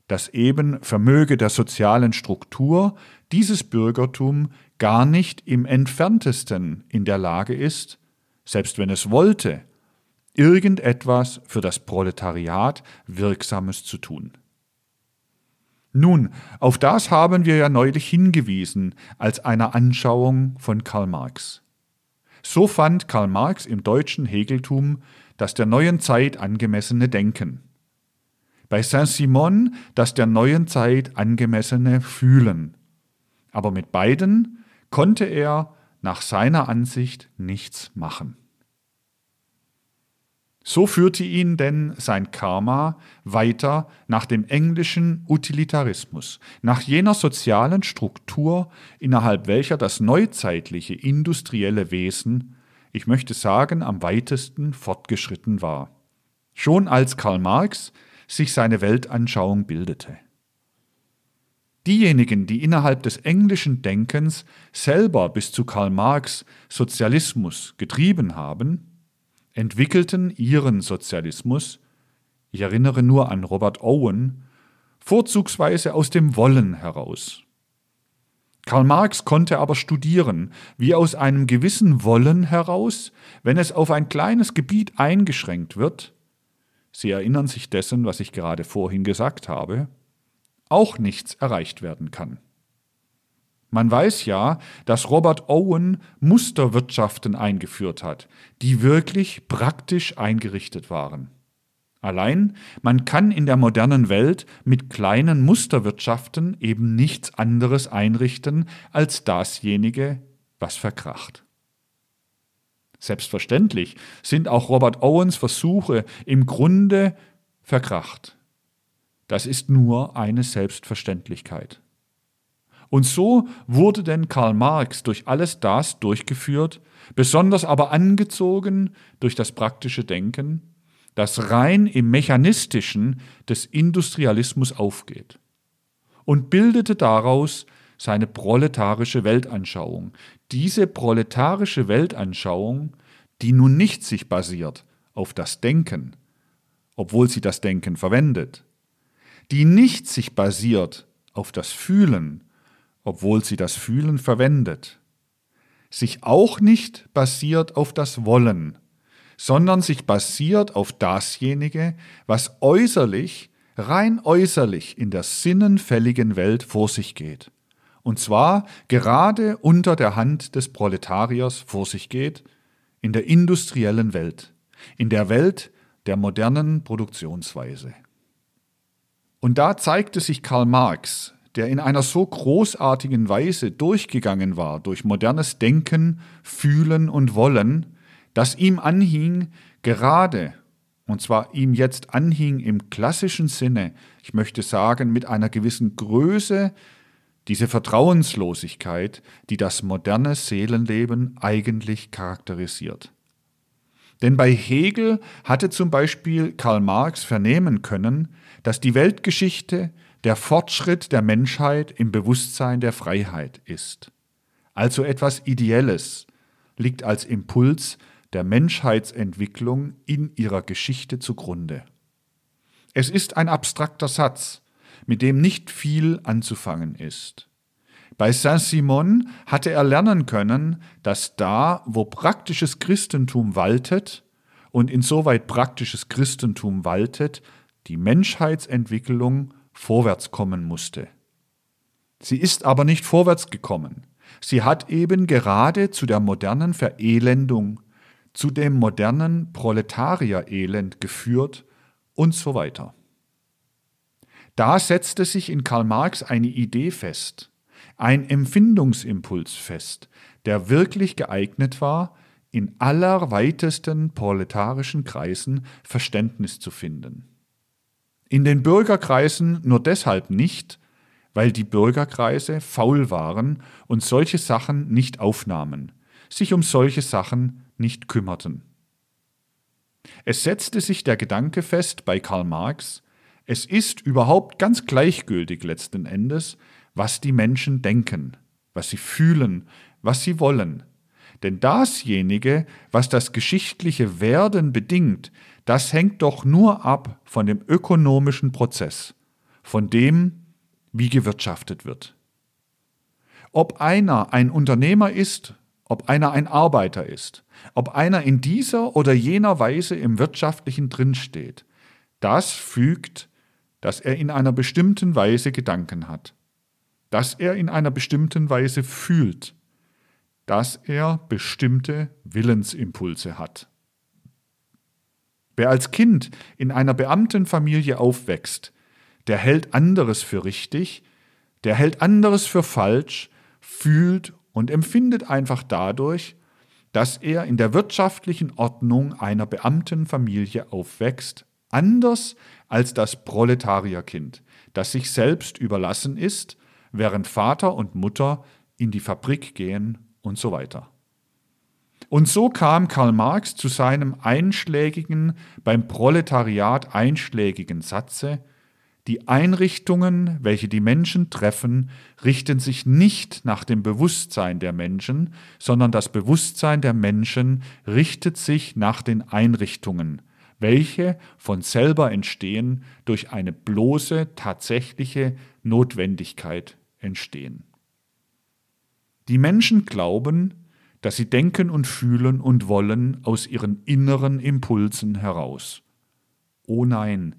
dass eben Vermöge der sozialen Struktur dieses Bürgertum gar nicht im entferntesten in der Lage ist, selbst wenn es wollte, irgendetwas für das Proletariat Wirksames zu tun. Nun, auf das haben wir ja neulich hingewiesen als einer Anschauung von Karl Marx. So fand Karl Marx im deutschen Hegeltum das der neuen Zeit angemessene Denken. Bei Saint-Simon das der neuen Zeit angemessene Fühlen. Aber mit beiden konnte er nach seiner Ansicht nichts machen. So führte ihn denn sein Karma weiter nach dem englischen Utilitarismus, nach jener sozialen Struktur, innerhalb welcher das neuzeitliche industrielle Wesen, ich möchte sagen, am weitesten fortgeschritten war. Schon als Karl Marx sich seine Weltanschauung bildete. Diejenigen, die innerhalb des englischen Denkens selber bis zu Karl Marx Sozialismus getrieben haben, entwickelten ihren Sozialismus, ich erinnere nur an Robert Owen, vorzugsweise aus dem Wollen heraus. Karl Marx konnte aber studieren, wie aus einem gewissen Wollen heraus, wenn es auf ein kleines Gebiet eingeschränkt wird, Sie erinnern sich dessen, was ich gerade vorhin gesagt habe, auch nichts erreicht werden kann. Man weiß ja, dass Robert Owen Musterwirtschaften eingeführt hat, die wirklich praktisch eingerichtet waren. Allein, man kann in der modernen Welt mit kleinen Musterwirtschaften eben nichts anderes einrichten als dasjenige, was verkracht. Selbstverständlich sind auch Robert Owens Versuche im Grunde verkracht. Das ist nur eine Selbstverständlichkeit. Und so wurde denn Karl Marx durch alles das durchgeführt, besonders aber angezogen durch das praktische Denken, das rein im Mechanistischen des Industrialismus aufgeht und bildete daraus seine proletarische Weltanschauung. Diese proletarische Weltanschauung, die nun nicht sich basiert auf das Denken, obwohl sie das Denken verwendet, die nicht sich basiert auf das Fühlen, obwohl sie das Fühlen verwendet, sich auch nicht basiert auf das Wollen, sondern sich basiert auf dasjenige, was äußerlich, rein äußerlich in der sinnenfälligen Welt vor sich geht. Und zwar gerade unter der Hand des Proletariers vor sich geht, in der industriellen Welt, in der Welt der modernen Produktionsweise. Und da zeigte sich Karl Marx der in einer so großartigen Weise durchgegangen war durch modernes Denken, Fühlen und Wollen, dass ihm anhing, gerade, und zwar ihm jetzt anhing im klassischen Sinne, ich möchte sagen, mit einer gewissen Größe, diese Vertrauenslosigkeit, die das moderne Seelenleben eigentlich charakterisiert. Denn bei Hegel hatte zum Beispiel Karl Marx vernehmen können, dass die Weltgeschichte der Fortschritt der Menschheit im Bewusstsein der Freiheit ist. Also etwas Ideelles liegt als Impuls der Menschheitsentwicklung in ihrer Geschichte zugrunde. Es ist ein abstrakter Satz, mit dem nicht viel anzufangen ist. Bei Saint-Simon hatte er lernen können, dass da, wo praktisches Christentum waltet, und insoweit praktisches Christentum waltet, die Menschheitsentwicklung vorwärts kommen musste. Sie ist aber nicht vorwärts gekommen. Sie hat eben gerade zu der modernen Verelendung, zu dem modernen Proletarierelend geführt und so weiter. Da setzte sich in Karl Marx eine Idee fest, ein Empfindungsimpuls fest, der wirklich geeignet war, in allerweitesten proletarischen Kreisen Verständnis zu finden. In den Bürgerkreisen nur deshalb nicht, weil die Bürgerkreise faul waren und solche Sachen nicht aufnahmen, sich um solche Sachen nicht kümmerten. Es setzte sich der Gedanke fest bei Karl Marx, es ist überhaupt ganz gleichgültig letzten Endes, was die Menschen denken, was sie fühlen, was sie wollen. Denn dasjenige, was das geschichtliche Werden bedingt, das hängt doch nur ab von dem ökonomischen Prozess, von dem, wie gewirtschaftet wird. Ob einer ein Unternehmer ist, ob einer ein Arbeiter ist, ob einer in dieser oder jener Weise im Wirtschaftlichen drinsteht, das fügt, dass er in einer bestimmten Weise Gedanken hat, dass er in einer bestimmten Weise fühlt, dass er bestimmte Willensimpulse hat. Wer als Kind in einer Beamtenfamilie aufwächst, der hält anderes für richtig, der hält anderes für falsch, fühlt und empfindet einfach dadurch, dass er in der wirtschaftlichen Ordnung einer Beamtenfamilie aufwächst, anders als das Proletarierkind, das sich selbst überlassen ist, während Vater und Mutter in die Fabrik gehen und so weiter. Und so kam Karl Marx zu seinem einschlägigen, beim Proletariat einschlägigen Satze, die Einrichtungen, welche die Menschen treffen, richten sich nicht nach dem Bewusstsein der Menschen, sondern das Bewusstsein der Menschen richtet sich nach den Einrichtungen, welche von selber entstehen, durch eine bloße tatsächliche Notwendigkeit entstehen. Die Menschen glauben, dass sie denken und fühlen und wollen aus ihren inneren Impulsen heraus. Oh nein,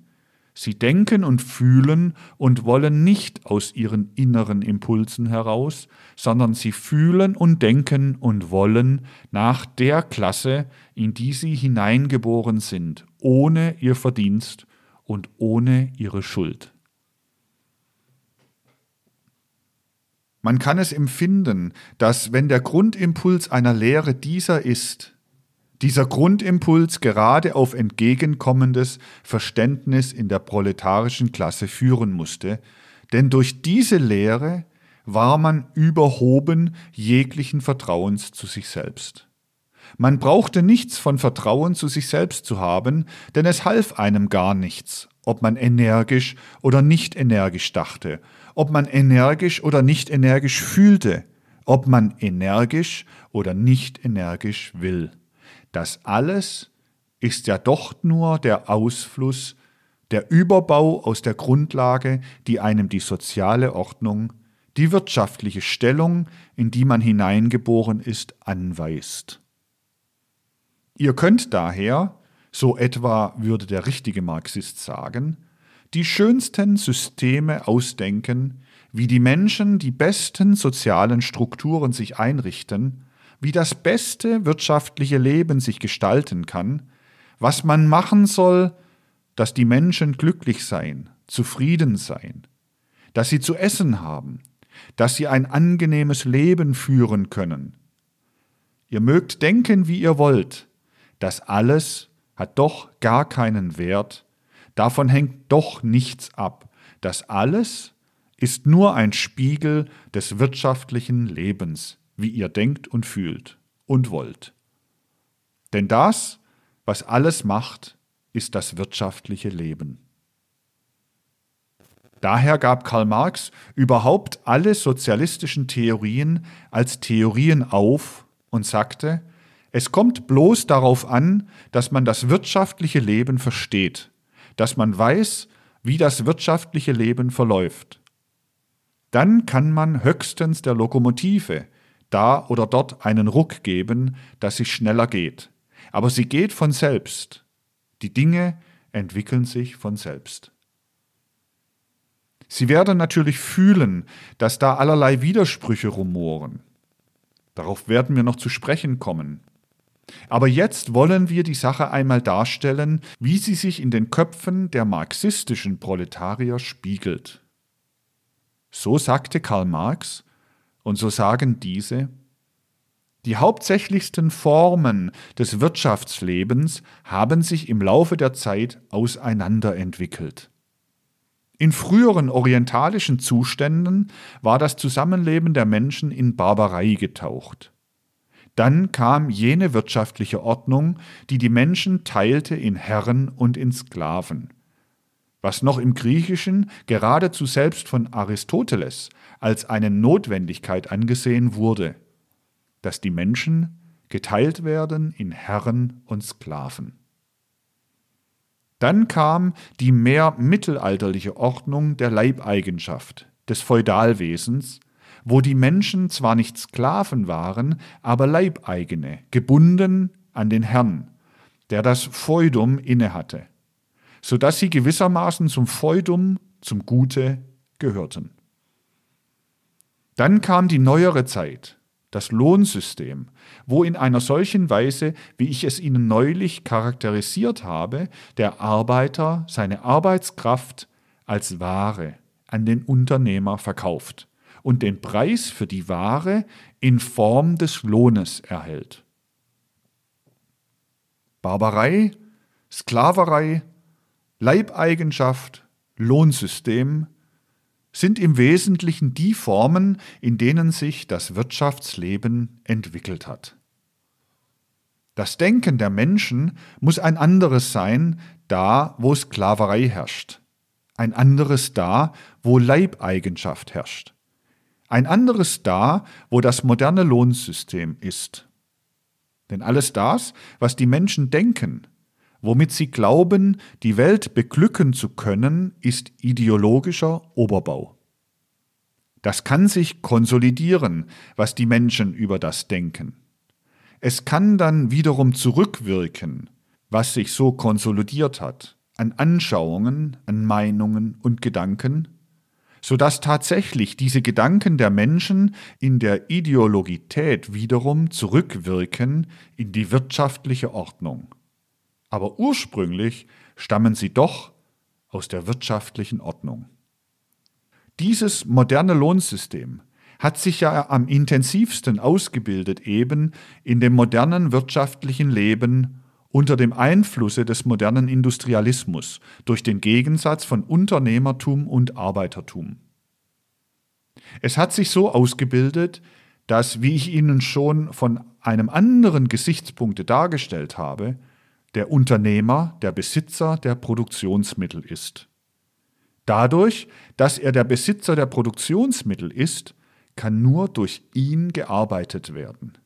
sie denken und fühlen und wollen nicht aus ihren inneren Impulsen heraus, sondern sie fühlen und denken und wollen nach der Klasse, in die sie hineingeboren sind, ohne ihr Verdienst und ohne ihre Schuld. Man kann es empfinden, dass wenn der Grundimpuls einer Lehre dieser ist, dieser Grundimpuls gerade auf entgegenkommendes Verständnis in der proletarischen Klasse führen musste, denn durch diese Lehre war man überhoben jeglichen Vertrauens zu sich selbst. Man brauchte nichts von Vertrauen zu sich selbst zu haben, denn es half einem gar nichts, ob man energisch oder nicht energisch dachte, ob man energisch oder nicht energisch fühlte, ob man energisch oder nicht energisch will. Das alles ist ja doch nur der Ausfluss, der Überbau aus der Grundlage, die einem die soziale Ordnung, die wirtschaftliche Stellung, in die man hineingeboren ist, anweist. Ihr könnt daher, so etwa würde der richtige Marxist sagen, die schönsten Systeme ausdenken, wie die Menschen die besten sozialen Strukturen sich einrichten, wie das beste wirtschaftliche Leben sich gestalten kann, was man machen soll, dass die Menschen glücklich seien, zufrieden seien, dass sie zu essen haben, dass sie ein angenehmes Leben führen können. Ihr mögt denken, wie ihr wollt, das alles hat doch gar keinen Wert, davon hängt doch nichts ab, das alles ist nur ein Spiegel des wirtschaftlichen Lebens, wie ihr denkt und fühlt und wollt. Denn das, was alles macht, ist das wirtschaftliche Leben. Daher gab Karl Marx überhaupt alle sozialistischen Theorien als Theorien auf und sagte, es kommt bloß darauf an, dass man das wirtschaftliche Leben versteht, dass man weiß, wie das wirtschaftliche Leben verläuft. Dann kann man höchstens der Lokomotive da oder dort einen Ruck geben, dass sie schneller geht. Aber sie geht von selbst. Die Dinge entwickeln sich von selbst. Sie werden natürlich fühlen, dass da allerlei Widersprüche rumoren. Darauf werden wir noch zu sprechen kommen. Aber jetzt wollen wir die Sache einmal darstellen, wie sie sich in den Köpfen der marxistischen Proletarier spiegelt. So sagte Karl Marx, und so sagen diese, die hauptsächlichsten Formen des Wirtschaftslebens haben sich im Laufe der Zeit auseinanderentwickelt. In früheren orientalischen Zuständen war das Zusammenleben der Menschen in Barbarei getaucht. Dann kam jene wirtschaftliche Ordnung, die die Menschen teilte in Herren und in Sklaven. Was noch im Griechischen geradezu selbst von Aristoteles als eine Notwendigkeit angesehen wurde, dass die Menschen geteilt werden in Herren und Sklaven. Dann kam die mehr mittelalterliche Ordnung der Leibeigenschaft, des Feudalwesens, wo die Menschen zwar nicht Sklaven waren, aber Leibeigene, gebunden an den Herrn, der das Feudum innehatte, so dass sie gewissermaßen zum Feudum, zum Gute gehörten. Dann kam die neuere Zeit, das Lohnsystem, wo in einer solchen Weise, wie ich es Ihnen neulich charakterisiert habe, der Arbeiter seine Arbeitskraft als Ware an den Unternehmer verkauft und den Preis für die Ware in Form des Lohnes erhält. Barbarei, Sklaverei, Leibeigenschaft, Lohnsystem sind im Wesentlichen die Formen, in denen sich das Wirtschaftsleben entwickelt hat. Das Denken der Menschen muss ein anderes sein, da wo Sklaverei herrscht, ein anderes da, wo Leibeigenschaft herrscht, ein anderes da, wo das moderne Lohnsystem ist. Denn alles das, was die Menschen denken, womit sie glauben, die Welt beglücken zu können, ist ideologischer Oberbau. Das kann sich konsolidieren, was die Menschen über das denken. Es kann dann wiederum zurückwirken, was sich so konsolidiert hat, an Anschauungen, an Meinungen und Gedanken, so dass tatsächlich diese Gedanken der Menschen in der Ideologität wiederum zurückwirken in die wirtschaftliche Ordnung aber ursprünglich stammen sie doch aus der wirtschaftlichen Ordnung. Dieses moderne Lohnsystem hat sich ja am intensivsten ausgebildet eben in dem modernen wirtschaftlichen Leben unter dem Einflusse des modernen Industrialismus durch den Gegensatz von Unternehmertum und Arbeitertum. Es hat sich so ausgebildet, dass, wie ich Ihnen schon von einem anderen Gesichtspunkte dargestellt habe, der Unternehmer der Besitzer der Produktionsmittel ist. Dadurch, dass er der Besitzer der Produktionsmittel ist, kann nur durch ihn gearbeitet werden.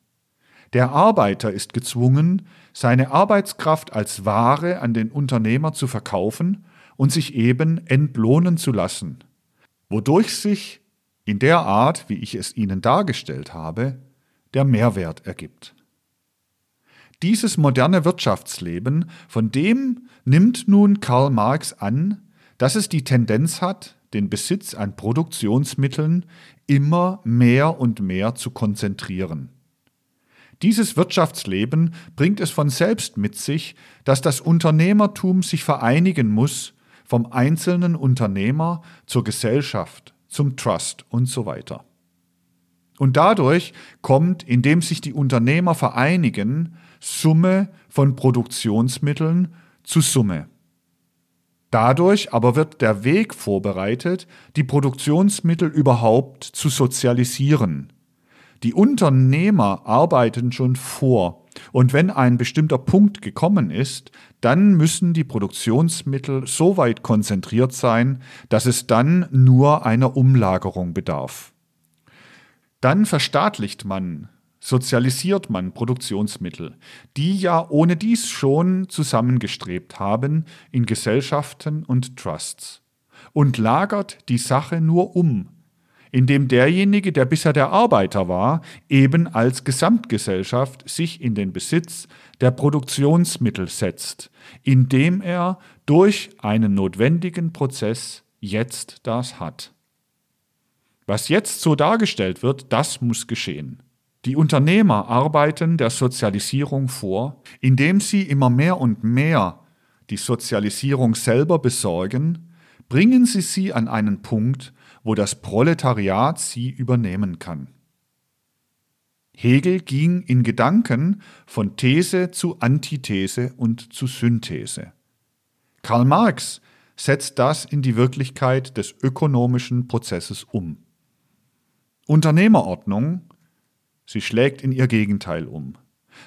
Der Arbeiter ist gezwungen, seine Arbeitskraft als Ware an den Unternehmer zu verkaufen und sich eben entlohnen zu lassen, wodurch sich in der Art, wie ich es Ihnen dargestellt habe, der Mehrwert ergibt. Dieses moderne Wirtschaftsleben, von dem nimmt nun Karl Marx an, dass es die Tendenz hat, den Besitz an Produktionsmitteln immer mehr und mehr zu konzentrieren. Dieses Wirtschaftsleben bringt es von selbst mit sich, dass das Unternehmertum sich vereinigen muss, vom einzelnen Unternehmer zur Gesellschaft, zum Trust und so weiter. Und dadurch kommt, indem sich die Unternehmer vereinigen, Summe von Produktionsmitteln zu Summe. Dadurch aber wird der Weg vorbereitet, die Produktionsmittel überhaupt zu sozialisieren. Die Unternehmer arbeiten schon vor, Und wenn ein bestimmter Punkt gekommen ist, dann müssen die Produktionsmittel so weit konzentriert sein, dass es dann nur einer Umlagerung bedarf. Dann verstaatlicht man, sozialisiert man Produktionsmittel, die ja ohne dies schon zusammengestrebt haben in Gesellschaften und Trusts, und lagert die Sache nur um indem derjenige, der bisher der Arbeiter war, eben als Gesamtgesellschaft sich in den Besitz der Produktionsmittel setzt, indem er durch einen notwendigen Prozess jetzt das hat. Was jetzt so dargestellt wird, das muss geschehen. Die Unternehmer arbeiten der Sozialisierung vor, indem sie immer mehr und mehr die Sozialisierung selber besorgen, bringen sie sie an einen Punkt, wo das Proletariat sie übernehmen kann. Hegel ging in Gedanken von These zu Antithese und zu Synthese. Karl Marx setzt das in die Wirklichkeit des ökonomischen Prozesses um. Unternehmerordnung, sie schlägt in ihr Gegenteil um.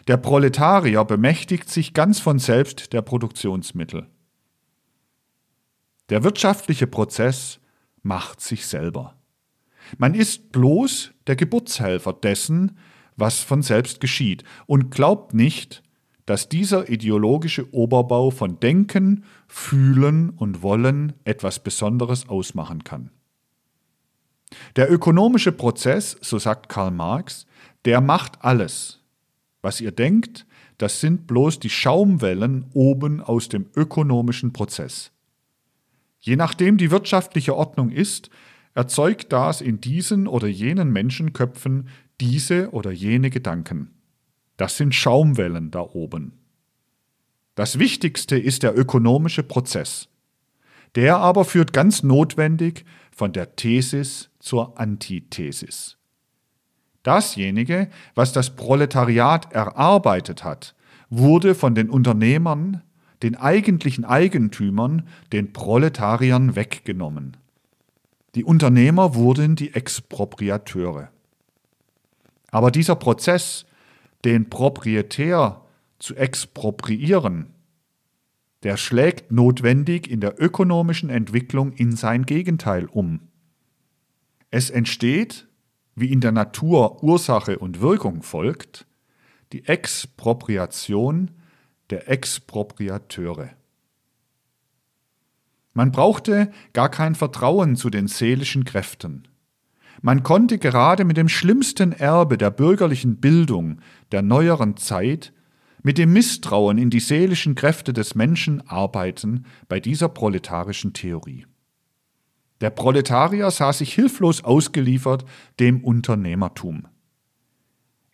Der Proletarier bemächtigt sich ganz von selbst der Produktionsmittel. Der wirtschaftliche Prozess macht sich selber. Man ist bloß der Geburtshelfer dessen, was von selbst geschieht, und glaubt nicht, dass dieser ideologische Oberbau von Denken, Fühlen und Wollen etwas Besonderes ausmachen kann. Der ökonomische Prozess, so sagt Karl Marx, der macht alles. Was ihr denkt, das sind bloß die Schaumwellen oben aus dem ökonomischen Prozess. Je nachdem die wirtschaftliche Ordnung ist, erzeugt das in diesen oder jenen Menschenköpfen diese oder jene Gedanken. Das sind Schaumwellen da oben. Das Wichtigste ist der ökonomische Prozess. Der aber führt ganz notwendig von der Thesis zur Antithesis. Dasjenige, was das Proletariat erarbeitet hat, wurde von den Unternehmern den eigentlichen Eigentümern, den Proletariern, weggenommen. Die Unternehmer wurden die Expropriateure. Aber dieser Prozess, den Proprietär zu expropriieren, der schlägt notwendig in der ökonomischen Entwicklung in sein Gegenteil um. Es entsteht, wie in der Natur Ursache und Wirkung folgt, die Expropriation der Expropriateure. Man brauchte gar kein Vertrauen zu den seelischen Kräften. Man konnte gerade mit dem schlimmsten Erbe der bürgerlichen Bildung der neueren Zeit, mit dem Misstrauen in die seelischen Kräfte des Menschen arbeiten bei dieser proletarischen Theorie. Der Proletarier sah sich hilflos ausgeliefert dem Unternehmertum.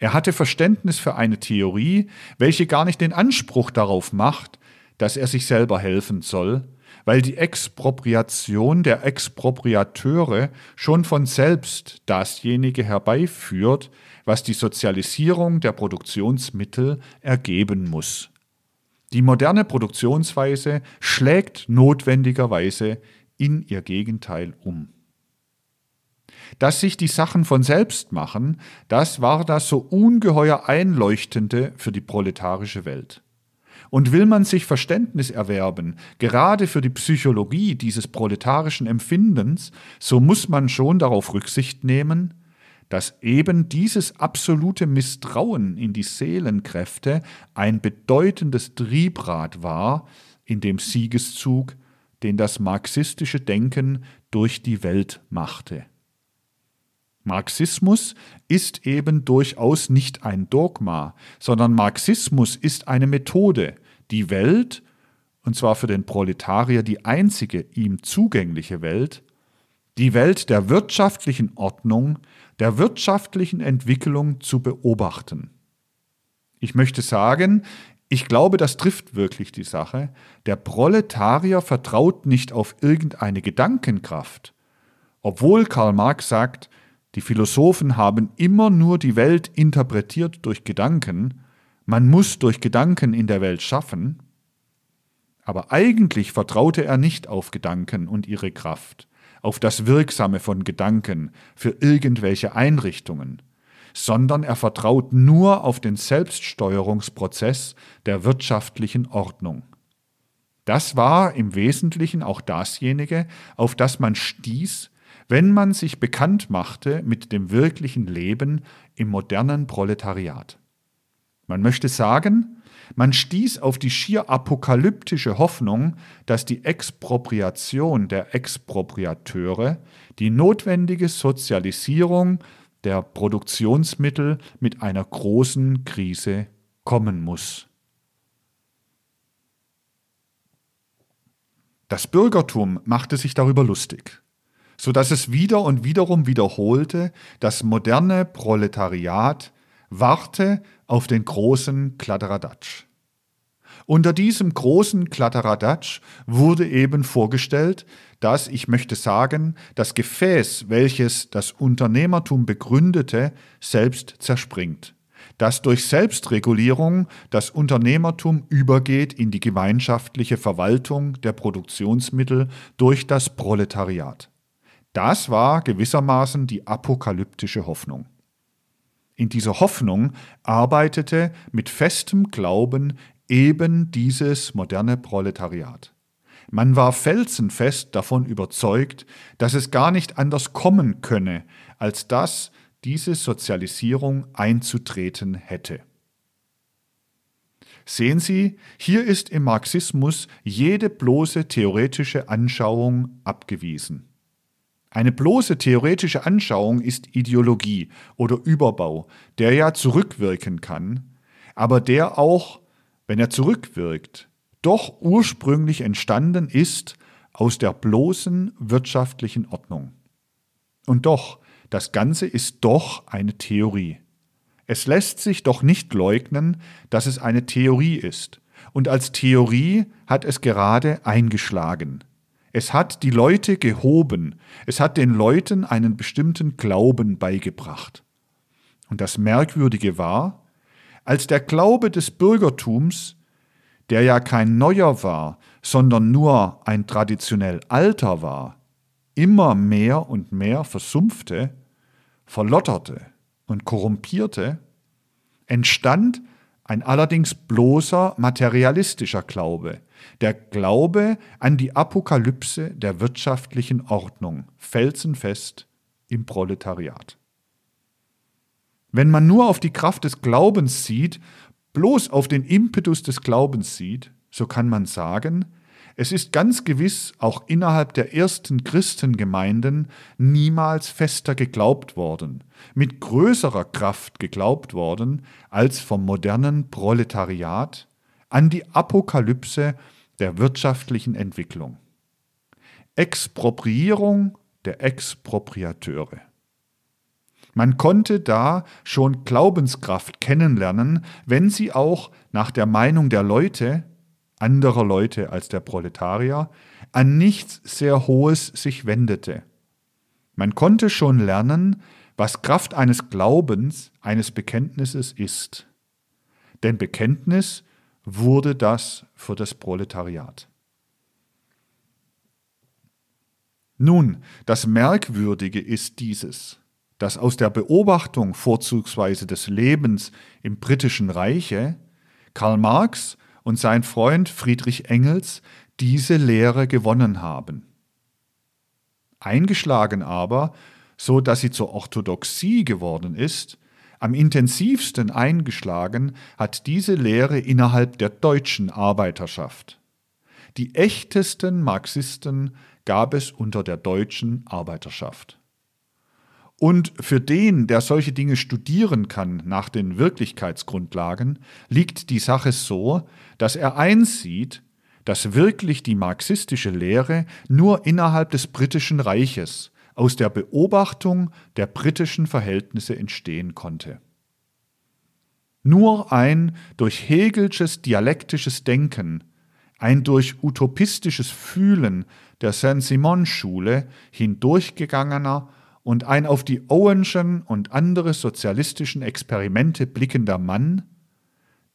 Er hatte Verständnis für eine Theorie, welche gar nicht den Anspruch darauf macht, dass er sich selber helfen soll, weil die Expropriation der Expropriateure schon von selbst dasjenige herbeiführt, was die Sozialisierung der Produktionsmittel ergeben muss. Die moderne Produktionsweise schlägt notwendigerweise in ihr Gegenteil um. Dass sich die Sachen von selbst machen, das war das so ungeheuer Einleuchtende für die proletarische Welt. Und will man sich Verständnis erwerben, gerade für die Psychologie dieses proletarischen Empfindens, so muss man schon darauf Rücksicht nehmen, dass eben dieses absolute Misstrauen in die Seelenkräfte ein bedeutendes Triebrad war in dem Siegeszug, den das marxistische Denken durch die Welt machte. Marxismus ist eben durchaus nicht ein Dogma, sondern Marxismus ist eine Methode, die Welt, und zwar für den Proletarier die einzige ihm zugängliche Welt, die Welt der wirtschaftlichen Ordnung, der wirtschaftlichen Entwicklung zu beobachten. Ich möchte sagen, ich glaube, das trifft wirklich die Sache. Der Proletarier vertraut nicht auf irgendeine Gedankenkraft. Obwohl Karl Marx sagt, die Philosophen haben immer nur die Welt interpretiert durch Gedanken, man muss durch Gedanken in der Welt schaffen, aber eigentlich vertraute er nicht auf Gedanken und ihre Kraft, auf das Wirksame von Gedanken für irgendwelche Einrichtungen. sondern er vertraut nur auf den Selbststeuerungsprozess der wirtschaftlichen Ordnung. Das war im Wesentlichen auch dasjenige, auf das man stieß, wenn man sich bekannt machte mit dem wirklichen Leben im modernen Proletariat. Man möchte sagen, man stieß auf die schier apokalyptische Hoffnung, dass die Expropriation der Expropriateure die notwendige Sozialisierung der Produktionsmittel mit einer großen Krise kommen muss. Das Bürgertum machte sich darüber lustig, so dass es wieder und wiederum wiederholte, das moderne Proletariat warte auf den großen Kladderadatsch. Unter diesem großen Kladderadatsch wurde eben vorgestellt, dass, ich möchte sagen, das Gefäß, welches das Unternehmertum begründete, selbst zerspringt, dass durch Selbstregulierung das Unternehmertum übergeht in die gemeinschaftliche Verwaltung der Produktionsmittel durch das Proletariat. Das war gewissermaßen die apokalyptische Hoffnung. In dieser Hoffnung arbeitete mit festem Glauben eben dieses moderne Proletariat. Man war felsenfest davon überzeugt, dass es gar nicht anders kommen könne, als dass diese Sozialisierung einzutreten hätte. Sehen Sie, hier ist im Marxismus jede bloße theoretische Anschauung abgewiesen. Eine bloße theoretische Anschauung ist Ideologie oder Überbau, der ja zurückwirken kann, aber der auch, wenn er zurückwirkt, doch ursprünglich entstanden ist aus der bloßen wirtschaftlichen Ordnung. Und doch, das Ganze ist doch eine Theorie. Es lässt sich doch nicht leugnen, dass es eine Theorie ist. Und als Theorie hat es gerade eingeschlagen. Es hat die Leute gehoben, es hat den Leuten einen bestimmten Glauben beigebracht. Und das Merkwürdige war, als der Glaube des Bürgertums, der ja kein neuer war, sondern nur ein traditionell alter war, immer mehr und mehr versumpfte, verlotterte und korrumpierte, entstand ein allerdings bloßer materialistischer Glaube, der Glaube an die Apokalypse der wirtschaftlichen Ordnung, felsenfest im Proletariat. Wenn man nur auf die Kraft des Glaubens sieht, bloß auf den Impetus des Glaubens sieht, so kann man sagen, es ist ganz gewiss auch innerhalb der ersten Christengemeinden niemals fester geglaubt worden, mit größerer Kraft geglaubt worden als vom modernen Proletariat an die Apokalypse der wirtschaftlichen Entwicklung. Expropriierung der Expropriateure. Man konnte da schon Glaubenskraft kennenlernen, wenn sie auch nach der Meinung der Leute, anderer Leute als der Proletarier, an nichts sehr Hohes sich wendete. Man konnte schon lernen, was Kraft eines Glaubens, eines Bekenntnisses ist. Denn Bekenntnis wurde das für das Proletariat. Nun, das Merkwürdige ist dieses, dass aus der Beobachtung vorzugsweise des Lebens im britischen Reiche Karl Marx und sein Freund Friedrich Engels diese Lehre gewonnen haben. Eingeschlagen aber, so dass sie zur Orthodoxie geworden ist, am intensivsten eingeschlagen hat diese Lehre innerhalb der deutschen Arbeiterschaft. Die echtesten Marxisten gab es unter der deutschen Arbeiterschaft. Und für den, der solche Dinge studieren kann nach den Wirklichkeitsgrundlagen, liegt die Sache so, dass er einsieht, dass wirklich die marxistische Lehre nur innerhalb des britischen Reiches aus der Beobachtung der britischen Verhältnisse entstehen konnte. Nur ein durch Hegelsches dialektisches Denken, ein durch utopistisches Fühlen der Saint-Simon-Schule hindurchgegangener und ein auf die Owenschen und andere sozialistischen Experimente blickender Mann,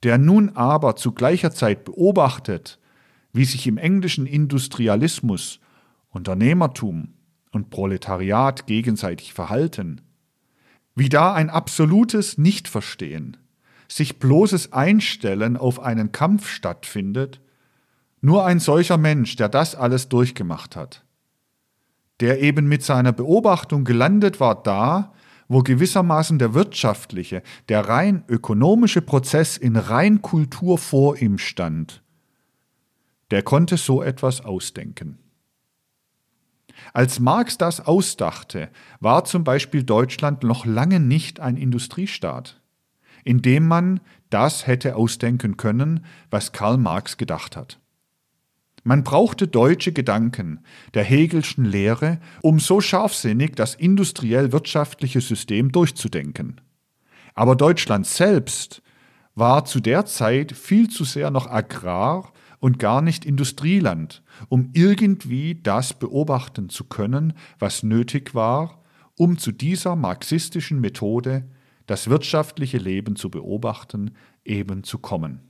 der nun aber zu gleicher Zeit beobachtet, wie sich im englischen Industrialismus Unternehmertum und Proletariat gegenseitig verhalten, Wie da ein absolutes Nichtverstehen, sich bloßes Einstellen auf einen Kampf stattfindet, nur ein solcher Mensch, der das alles durchgemacht hat, der eben mit seiner Beobachtung gelandet war da, wo gewissermaßen der wirtschaftliche, der rein ökonomische Prozess in Reinkultur vor ihm stand, der konnte so etwas ausdenken. Als Marx das ausdachte, war zum Beispiel Deutschland noch lange nicht ein Industriestaat, in dem man das hätte ausdenken können, was Karl Marx gedacht hat. Man brauchte deutsche Gedanken der Hegelschen Lehre, um so scharfsinnig das industriell-wirtschaftliche System durchzudenken. Aber Deutschland selbst war zu der Zeit viel zu sehr noch Agrar- und gar nicht Industrieland, um irgendwie das beobachten zu können, was nötig war, um zu dieser marxistischen Methode, das wirtschaftliche Leben zu beobachten, eben zu kommen.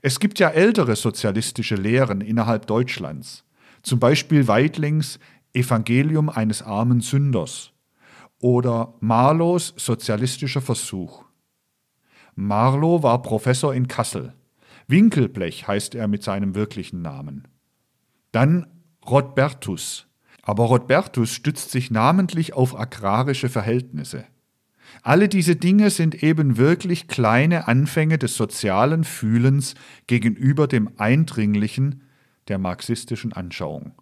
Es gibt ja ältere sozialistische Lehren innerhalb Deutschlands, zum Beispiel Weitlings Evangelium eines armen Sünders oder Marlows sozialistischer Versuch. Marlow war Professor in Kassel. Winkelblech heißt er mit seinem wirklichen Namen. Dann Rodbertus. Aber Rodbertus stützt sich namentlich auf agrarische Verhältnisse. Alle diese Dinge sind eben wirklich kleine Anfänge des sozialen Fühlens gegenüber dem Eindringlichen der marxistischen Anschauung.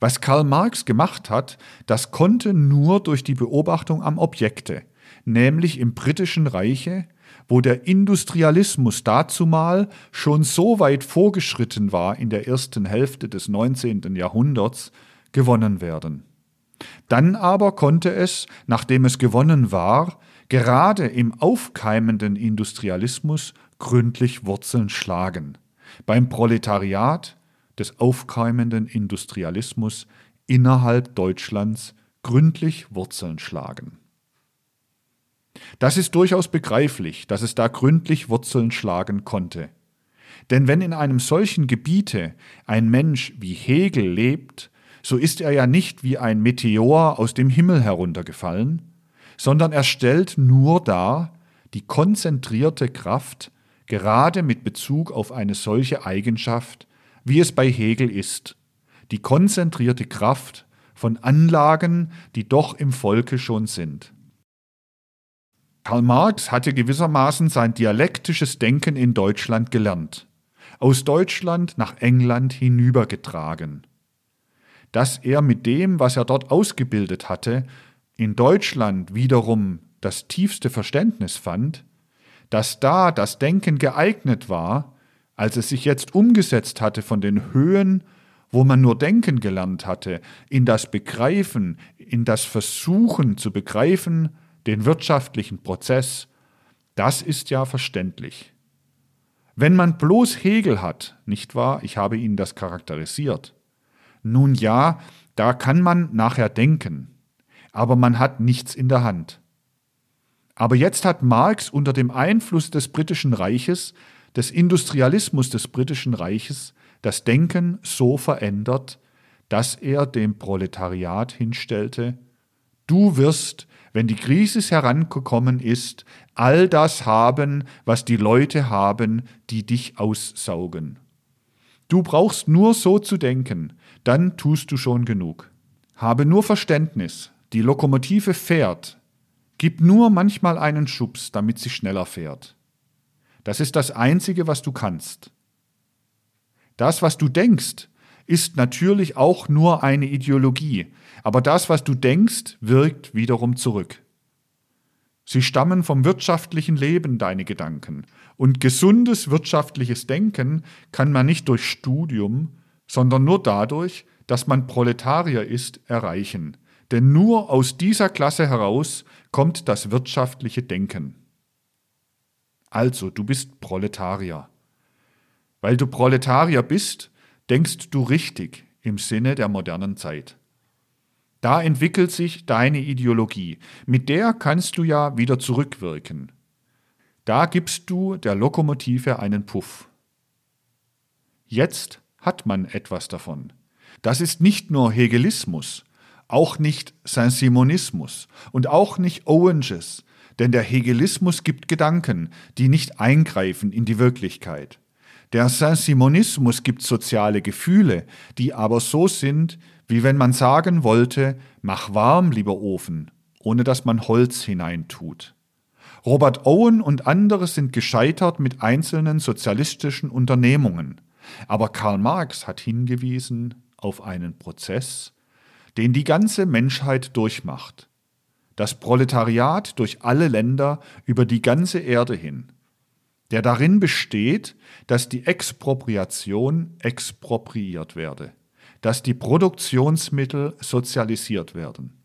Was Karl Marx gemacht hat, das konnte nur durch die Beobachtung am Objekte, nämlich im britischen Reiche, wo der Industrialismus dazumal schon so weit vorgeschritten war in der ersten Hälfte des 19. Jahrhunderts, gewonnen werden. Dann aber konnte es, nachdem es gewonnen war, gerade im aufkeimenden Industrialismus gründlich Wurzeln schlagen. Beim Proletariat des aufkeimenden Industrialismus innerhalb Deutschlands gründlich Wurzeln schlagen. Das ist durchaus begreiflich, dass es da gründlich Wurzeln schlagen konnte. Denn wenn in einem solchen Gebiete ein Mensch wie Hegel lebt, so ist er ja nicht wie ein Meteor aus dem Himmel heruntergefallen, sondern er stellt nur dar die konzentrierte Kraft, gerade mit Bezug auf eine solche Eigenschaft, wie es bei Hegel ist, die konzentrierte Kraft von Anlagen, die doch im Volke schon sind. Karl Marx hatte gewissermaßen sein dialektisches Denken in Deutschland gelernt, aus Deutschland nach England hinübergetragen. Dass er mit dem, was er dort ausgebildet hatte, in Deutschland wiederum das tiefste Verständnis fand, dass da das Denken geeignet war, als es sich jetzt umgesetzt hatte von den Höhen, wo man nur denken gelernt hatte, in das Begreifen, in das Versuchen zu begreifen, den wirtschaftlichen Prozess, das ist ja verständlich. Wenn man bloß Hegel hat, nicht wahr, ich habe Ihnen das charakterisiert, nun ja, da kann man nachher denken, aber man hat nichts in der Hand. Aber jetzt hat Marx unter dem Einfluss des britischen Reiches, des Industrialismus des britischen Reiches, das Denken so verändert, dass er dem Proletariat hinstellte, du wirst, wenn die Krise herangekommen ist, all das haben, was die Leute haben, die dich aussaugen. Du brauchst nur so zu denken, dann tust du schon genug. Habe nur Verständnis, die Lokomotive fährt. Gib nur manchmal einen Schubs, damit sie schneller fährt. Das ist das Einzige, was du kannst. Das, was du denkst, ist natürlich auch nur eine Ideologie, aber das, was du denkst, wirkt wiederum zurück. Sie stammen vom wirtschaftlichen Leben, deine Gedanken. Und gesundes wirtschaftliches Denken kann man nicht durch Studium, sondern nur dadurch, dass man Proletarier ist, erreichen. Denn nur aus dieser Klasse heraus kommt das wirtschaftliche Denken. Also, du bist Proletarier. Weil du Proletarier bist, denkst du richtig im Sinne der modernen Zeit. Da entwickelt sich deine Ideologie. Mit der kannst du ja wieder zurückwirken. Da gibst du der Lokomotive einen Puff. Jetzt hat man etwas davon. Das ist nicht nur Hegelismus, auch nicht Saint-Simonismus und auch nicht Owenges, denn der Hegelismus gibt Gedanken, die nicht eingreifen in die Wirklichkeit. Der Saint-Simonismus gibt soziale Gefühle, die aber so sind, wie wenn man sagen wollte, mach warm, lieber Ofen, ohne dass man Holz hineintut. Robert Owen und andere sind gescheitert mit einzelnen sozialistischen Unternehmungen. Aber Karl Marx hat hingewiesen auf einen Prozess, den die ganze Menschheit durchmacht. Das Proletariat durch alle Länder über die ganze Erde hin, der darin besteht, dass die Expropriation expropriiert werde, dass die Produktionsmittel sozialisiert werden.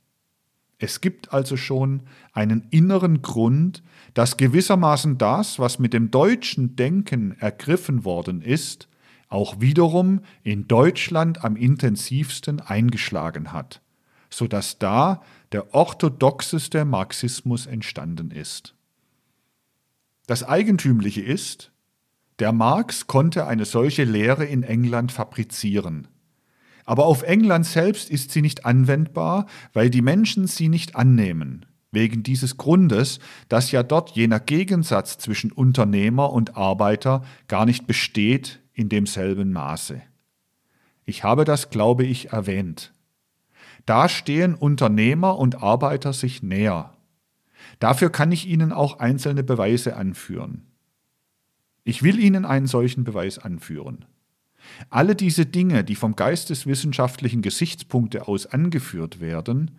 Es gibt also schon einen inneren Grund, dass gewissermaßen das, was mit dem deutschen Denken ergriffen worden ist, auch wiederum in Deutschland am intensivsten eingeschlagen hat, so dass da der orthodoxeste Marxismus entstanden ist. Das Eigentümliche ist, der Marx konnte eine solche Lehre in England fabrizieren. Aber auf England selbst ist sie nicht anwendbar, weil die Menschen sie nicht annehmen. Wegen dieses Grundes, dass ja dort jener Gegensatz zwischen Unternehmer und Arbeiter gar nicht besteht in demselben Maße. Ich habe das, glaube ich, erwähnt. Da stehen Unternehmer und Arbeiter sich näher. Dafür kann ich Ihnen auch einzelne Beweise anführen. Ich will Ihnen einen solchen Beweis anführen. Alle diese Dinge, die vom geisteswissenschaftlichen Gesichtspunkte aus angeführt werden,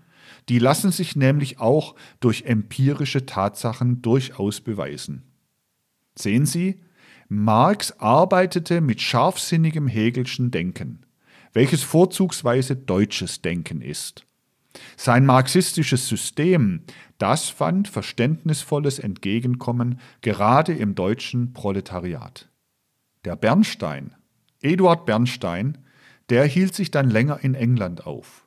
die lassen sich nämlich auch durch empirische Tatsachen durchaus beweisen. Sehen Sie, Marx arbeitete mit scharfsinnigem Hegelschen Denken, welches vorzugsweise deutsches Denken ist. Sein marxistisches System, das fand verständnisvolles Entgegenkommen gerade im deutschen Proletariat. Der Bernstein, Eduard Bernstein, der hielt sich dann länger in England auf,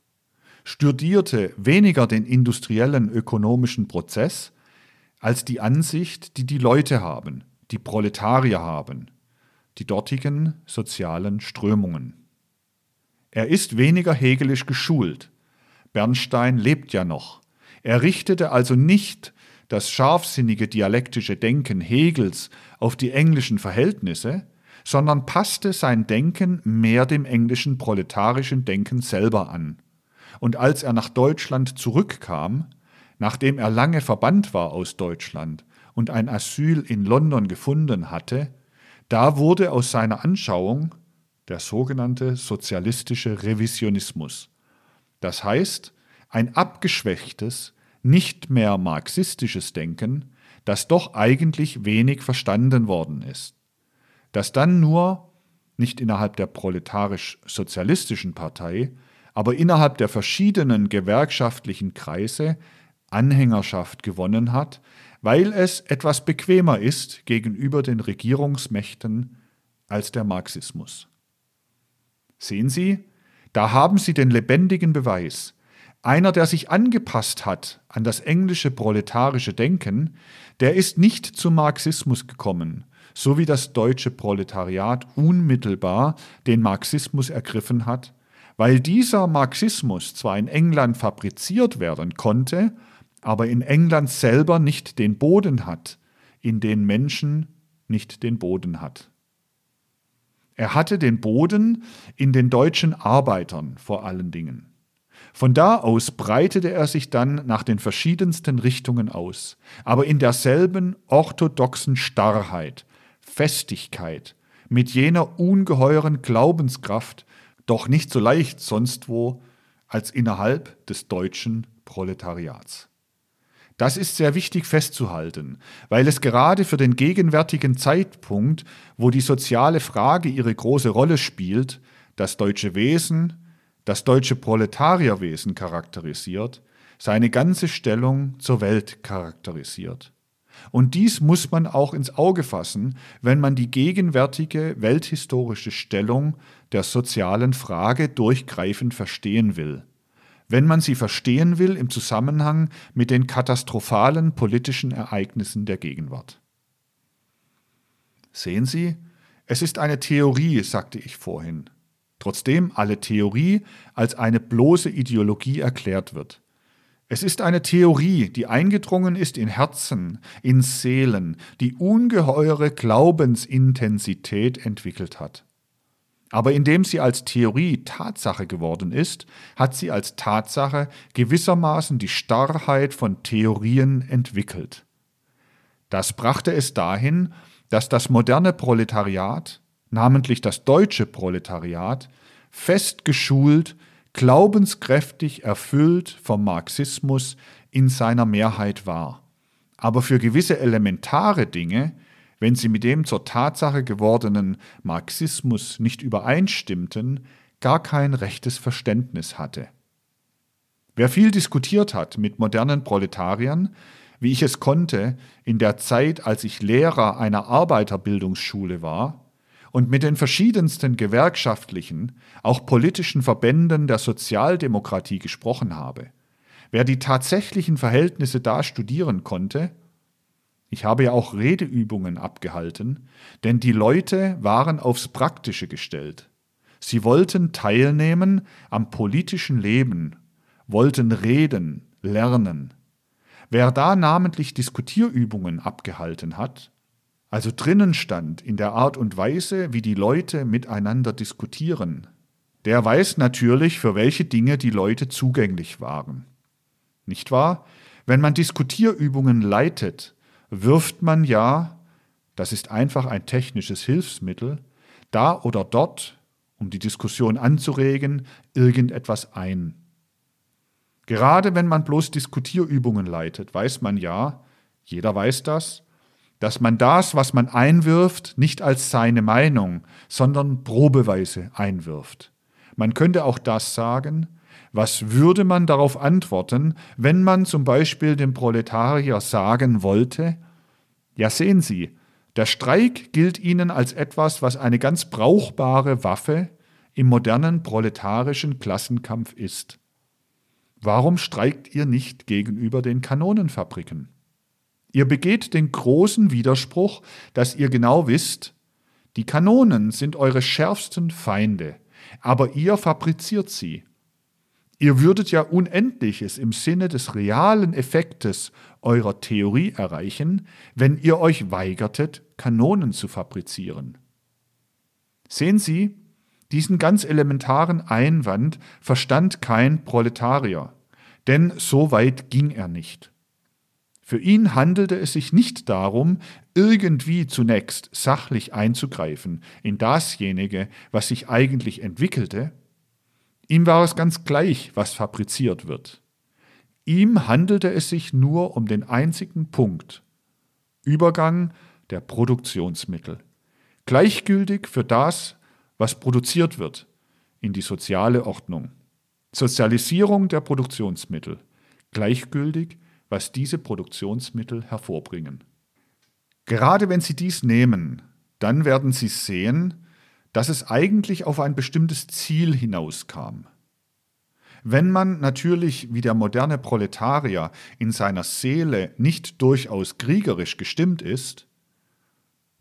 studierte weniger den industriellen ökonomischen Prozess als die Ansicht, die die Leute haben, die Proletarier haben, die dortigen sozialen Strömungen. Er ist weniger hegelisch geschult. Bernstein lebt ja noch. Er richtete also nicht das scharfsinnige dialektische Denken Hegels auf die englischen Verhältnisse, sondern passte sein Denken mehr dem englischen proletarischen Denken selber an. Und als er nach Deutschland zurückkam, nachdem er lange verbannt war aus Deutschland und ein Asyl in London gefunden hatte, da wurde aus seiner Anschauung der sogenannte sozialistische Revisionismus. Das heißt, ein abgeschwächtes, nicht mehr marxistisches Denken, das doch eigentlich wenig verstanden worden ist dass dann nur, nicht innerhalb der proletarisch-sozialistischen Partei, aber innerhalb der verschiedenen gewerkschaftlichen Kreise Anhängerschaft gewonnen hat, weil es etwas bequemer ist gegenüber den Regierungsmächten als der Marxismus. Sehen Sie, da haben Sie den lebendigen Beweis. Einer, der sich angepasst hat an das englische proletarische Denken, der ist nicht zum Marxismus gekommen, so wie das deutsche Proletariat unmittelbar den Marxismus ergriffen hat, weil dieser Marxismus zwar in England fabriziert werden konnte, aber in England selber nicht den Boden hat, in den Menschen nicht den Boden hat. Er hatte den Boden in den deutschen Arbeitern vor allen Dingen. Von da aus breitete er sich dann nach den verschiedensten Richtungen aus, aber in derselben orthodoxen Starrheit, Festigkeit, mit jener ungeheuren Glaubenskraft, doch nicht so leicht sonst wo als innerhalb des deutschen Proletariats. Das ist sehr wichtig festzuhalten, weil es gerade für den gegenwärtigen Zeitpunkt, wo die soziale Frage ihre große Rolle spielt, das deutsche Wesen, das deutsche Proletarierwesen charakterisiert, seine ganze Stellung zur Welt charakterisiert. Und dies muss man auch ins Auge fassen, wenn man die gegenwärtige welthistorische Stellung der sozialen Frage durchgreifend verstehen will. Wenn man sie verstehen will im Zusammenhang mit den katastrophalen politischen Ereignissen der Gegenwart. Sehen Sie, es ist eine Theorie, sagte ich vorhin. trotzdem alle Theorie als eine bloße Ideologie erklärt wird. Es ist eine Theorie, die eingedrungen ist in Herzen, in Seelen, die ungeheure Glaubensintensität entwickelt hat. Aber indem sie als Theorie Tatsache geworden ist, hat sie als Tatsache gewissermaßen die Starrheit von Theorien entwickelt. Das brachte es dahin, dass das moderne Proletariat, namentlich das deutsche Proletariat, fest geschult glaubenskräftig erfüllt vom Marxismus in seiner Mehrheit war, aber für gewisse elementare Dinge, wenn sie mit dem zur Tatsache gewordenen Marxismus nicht übereinstimmten, gar kein rechtes Verständnis hatte. Wer viel diskutiert hat mit modernen Proletariern, wie ich es konnte in der Zeit, als ich Lehrer einer Arbeiterbildungsschule war, und mit den verschiedensten gewerkschaftlichen, auch politischen Verbänden der Sozialdemokratie gesprochen habe, wer die tatsächlichen Verhältnisse da studieren konnte, ich habe ja auch Redeübungen abgehalten, denn die Leute waren aufs Praktische gestellt. Sie wollten teilnehmen am politischen Leben, wollten reden, lernen. Wer da namentlich Diskutierübungen abgehalten hat, also drinnen stand in der Art und Weise, wie die Leute miteinander diskutieren, der weiß natürlich, für welche Dinge die Leute zugänglich waren. Nicht wahr? Wenn man Diskutierübungen leitet, wirft man ja, das ist einfach ein technisches Hilfsmittel, da oder dort, um die Diskussion anzuregen, irgendetwas ein. Gerade wenn man bloß Diskutierübungen leitet, weiß man ja, jeder weiß das, dass man das, was man einwirft, nicht als seine Meinung, sondern probeweise einwirft. Man könnte auch das sagen, was würde man darauf antworten, wenn man zum Beispiel dem Proletarier sagen wollte, ja sehen Sie, der Streik gilt Ihnen als etwas, was eine ganz brauchbare Waffe im modernen proletarischen Klassenkampf ist. Warum streikt ihr nicht gegenüber den Kanonenfabriken? Ihr begeht den großen Widerspruch, dass ihr genau wisst, die Kanonen sind eure schärfsten Feinde, aber ihr fabriziert sie. Ihr würdet ja Unendliches im Sinne des realen Effektes eurer Theorie erreichen, wenn ihr euch weigertet, Kanonen zu fabrizieren. Sehen Sie, diesen ganz elementaren Einwand verstand kein Proletarier, denn so weit ging er nicht. Für ihn handelte es sich nicht darum, irgendwie zunächst sachlich einzugreifen in dasjenige, was sich eigentlich entwickelte. Ihm war es ganz gleich, was fabriziert wird. Ihm handelte es sich nur um den einzigen Punkt Übergang der Produktionsmittel. Gleichgültig für das, was produziert wird, in die soziale Ordnung. Sozialisierung der Produktionsmittel. Gleichgültig was diese Produktionsmittel hervorbringen. Gerade wenn Sie dies nehmen, dann werden Sie sehen, dass es eigentlich auf ein bestimmtes Ziel hinauskam. Wenn man natürlich wie der moderne Proletarier in seiner Seele nicht durchaus kriegerisch gestimmt ist,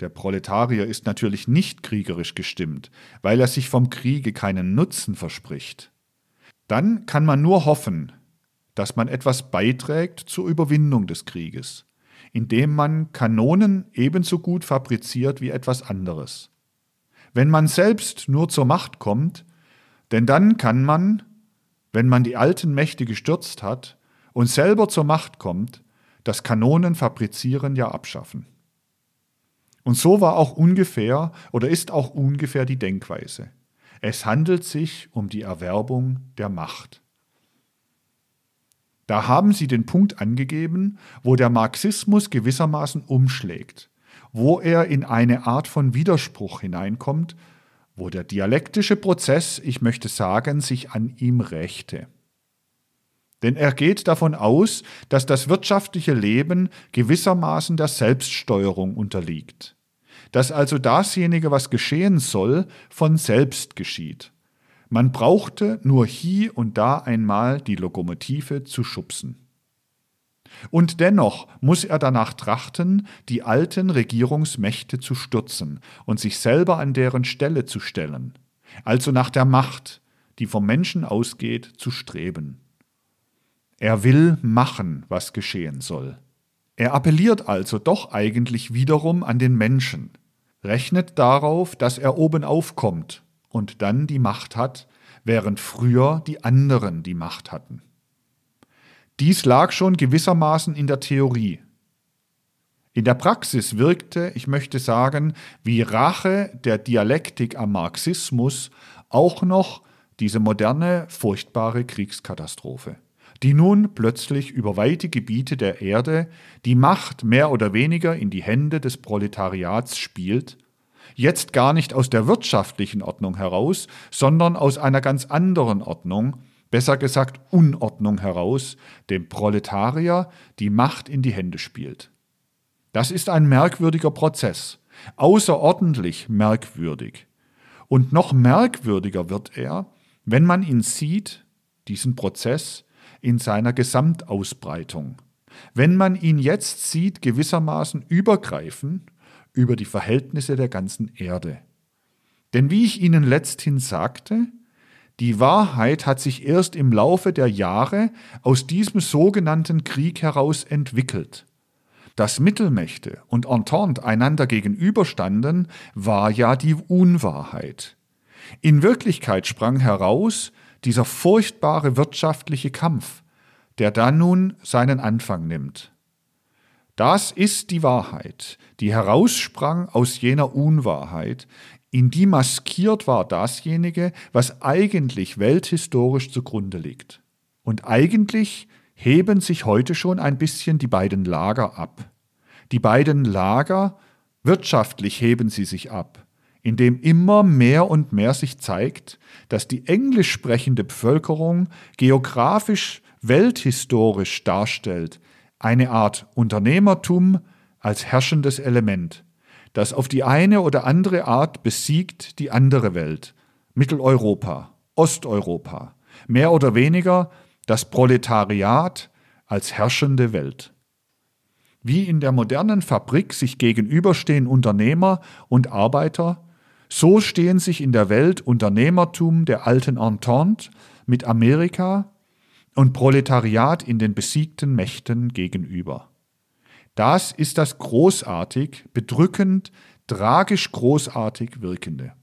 der Proletarier ist natürlich nicht kriegerisch gestimmt, weil er sich vom Kriege keinen Nutzen verspricht, dann kann man nur hoffen, dass man etwas beiträgt zur Überwindung des Krieges, indem man Kanonen ebenso gut fabriziert wie etwas anderes. Wenn man selbst nur zur Macht kommt, denn dann kann man, wenn man die alten Mächte gestürzt hat und selber zur Macht kommt, das Kanonenfabrizieren ja abschaffen. Und so war auch ungefähr oder ist auch ungefähr die Denkweise. Es handelt sich um die Erwerbung der Macht. Da haben Sie den Punkt angegeben, wo der Marxismus gewissermaßen umschlägt, wo er in eine Art von Widerspruch hineinkommt, wo der dialektische Prozess, ich möchte sagen, sich an ihm rächte. Denn er geht davon aus, dass das wirtschaftliche Leben gewissermaßen der Selbststeuerung unterliegt, dass also dasjenige, was geschehen soll, von selbst geschieht. Man brauchte nur hie und da einmal die Lokomotive zu schubsen. Und dennoch muss er danach trachten, die alten Regierungsmächte zu stürzen und sich selber an deren Stelle zu stellen. also nach der Macht, die vom Menschen ausgeht, zu streben. Er will machen, was geschehen soll. Er appelliert also doch eigentlich wiederum an den Menschen, rechnet darauf, dass er oben aufkommt und dann die Macht hat, während früher die anderen die Macht hatten. Dies lag schon gewissermaßen in der Theorie. In der Praxis wirkte, ich möchte sagen, wie Rache der Dialektik am Marxismus auch noch diese moderne, furchtbare Kriegskatastrophe, die nun plötzlich über weite Gebiete der Erde die Macht mehr oder weniger in die Hände des Proletariats spielt jetzt gar nicht aus der wirtschaftlichen Ordnung heraus, sondern aus einer ganz anderen Ordnung, besser gesagt Unordnung heraus, dem Proletarier die Macht in die Hände spielt. Das ist ein merkwürdiger Prozess, außerordentlich merkwürdig. Und noch merkwürdiger wird er, wenn man ihn sieht, diesen Prozess, in seiner Gesamtausbreitung. Wenn man ihn jetzt sieht, gewissermaßen übergreifen über die Verhältnisse der ganzen Erde. Denn wie ich Ihnen letzthin sagte, die Wahrheit hat sich erst im Laufe der Jahre aus diesem sogenannten Krieg heraus entwickelt. Dass Mittelmächte und Entente einander gegenüberstanden, war ja die Unwahrheit. In Wirklichkeit sprang heraus dieser furchtbare wirtschaftliche Kampf, der dann nun seinen Anfang nimmt. Das ist die Wahrheit, die heraussprang aus jener Unwahrheit, in die maskiert war dasjenige, was eigentlich welthistorisch zugrunde liegt. Und eigentlich heben sich heute schon ein bisschen die beiden Lager ab. Die beiden Lager, wirtschaftlich heben sie sich ab, indem immer mehr und mehr sich zeigt, dass die englisch sprechende Bevölkerung geografisch welthistorisch darstellt, eine Art Unternehmertum als herrschendes Element, das auf die eine oder andere Art besiegt die andere Welt, Mitteleuropa, Osteuropa, mehr oder weniger das Proletariat als herrschende Welt. Wie in der modernen Fabrik sich gegenüberstehen Unternehmer und Arbeiter, so stehen sich in der Welt Unternehmertum der alten Entente mit Amerika, und Proletariat in den besiegten Mächten gegenüber. Das ist das großartig, bedrückend, tragisch großartig Wirkende.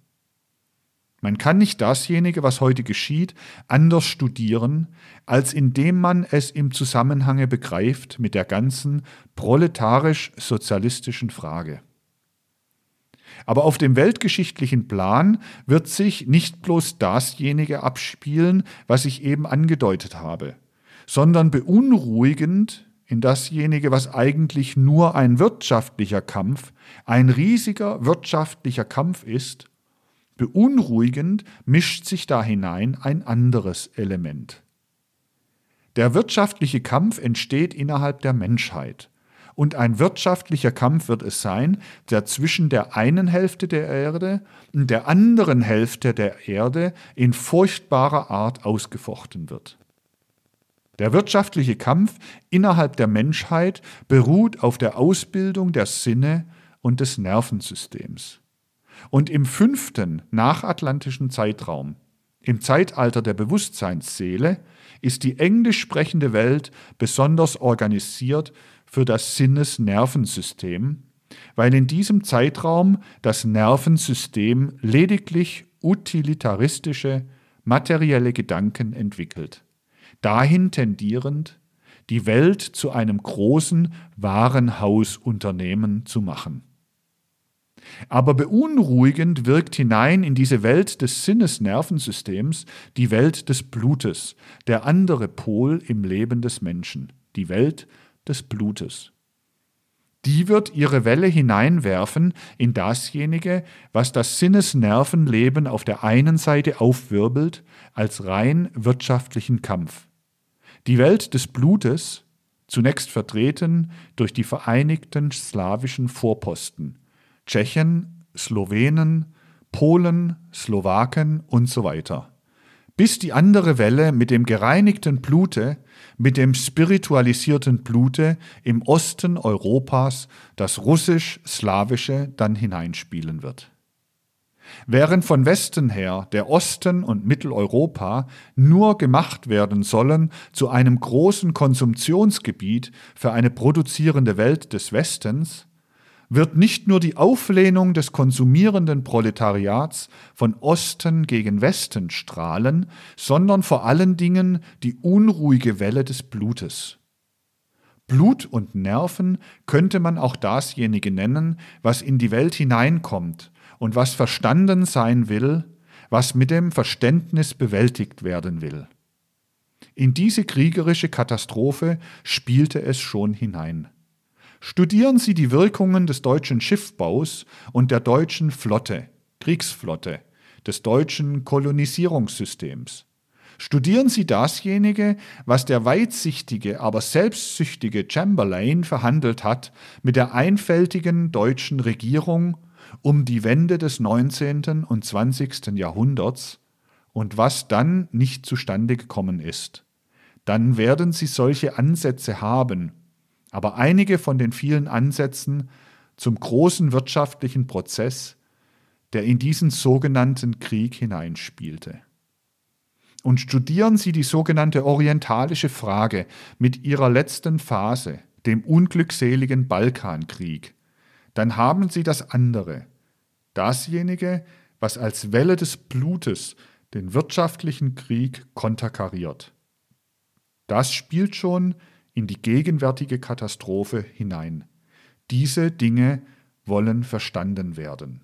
Man kann nicht dasjenige, was heute geschieht, anders studieren, als indem man es im Zusammenhange begreift mit der ganzen proletarisch-sozialistischen Frage. Aber auf dem weltgeschichtlichen Plan wird sich nicht bloß dasjenige abspielen, was ich eben angedeutet habe, sondern beunruhigend in dasjenige, was eigentlich nur ein wirtschaftlicher Kampf, ein riesiger wirtschaftlicher Kampf ist, beunruhigend mischt sich da hinein ein anderes Element. Der wirtschaftliche Kampf entsteht innerhalb der Menschheit und ein wirtschaftlicher Kampf wird es sein, der zwischen der einen Hälfte der Erde und der anderen Hälfte der Erde in furchtbarer Art ausgefochten wird. Der wirtschaftliche Kampf innerhalb der Menschheit beruht auf der Ausbildung der Sinne und des Nervensystems. Und im fünften nachatlantischen Zeitraum, im Zeitalter der Bewusstseinsseele, ist die englisch sprechende Welt besonders organisiert für das Sinnesnervensystem, weil in diesem Zeitraum das Nervensystem lediglich utilitaristische, materielle Gedanken entwickelt, dahin tendierend, die Welt zu einem großen Warenhausunternehmen zu machen. Aber beunruhigend wirkt hinein in diese Welt des Sinnesnervensystems die Welt des Blutes, der andere Pol im Leben des Menschen, die Welt des Blutes. Die wird ihre Welle hineinwerfen in dasjenige, was das Sinnesnervenleben auf der einen Seite aufwirbelt als rein wirtschaftlichen Kampf. Die Welt des Blutes, zunächst vertreten durch die vereinigten slawischen Vorposten, Tschechen, Slowenen, Polen, Slowaken und so weiter bis die andere Welle mit dem gereinigten Blute, mit dem spiritualisierten Blute im Osten Europas das russisch-slawische dann hineinspielen wird. Während von Westen her der Osten und Mitteleuropa nur gemacht werden sollen zu einem großen Konsumptionsgebiet für eine produzierende Welt des Westens, wird nicht nur die Auflehnung des konsumierenden Proletariats von Osten gegen Westen strahlen, sondern vor allen Dingen die unruhige Welle des Blutes. Blut und Nerven könnte man auch dasjenige nennen, was in die Welt hineinkommt und was verstanden sein will, was mit dem Verständnis bewältigt werden will. In diese kriegerische Katastrophe spielte es schon hinein. Studieren Sie die Wirkungen des deutschen Schiffbaus und der deutschen Flotte, Kriegsflotte, des deutschen Kolonisierungssystems. Studieren Sie dasjenige, was der weitsichtige, aber selbstsüchtige Chamberlain verhandelt hat mit der einfältigen deutschen Regierung um die Wende des 19. und 20. Jahrhunderts und was dann nicht zustande gekommen ist. Dann werden Sie solche Ansätze haben, aber einige von den vielen Ansätzen zum großen wirtschaftlichen Prozess, der in diesen sogenannten Krieg hineinspielte. Und studieren Sie die sogenannte orientalische Frage mit ihrer letzten Phase, dem unglückseligen Balkankrieg, dann haben Sie das andere, dasjenige, was als Welle des Blutes den wirtschaftlichen Krieg konterkariert. Das spielt schon in die gegenwärtige Katastrophe hinein. Diese Dinge wollen verstanden werden.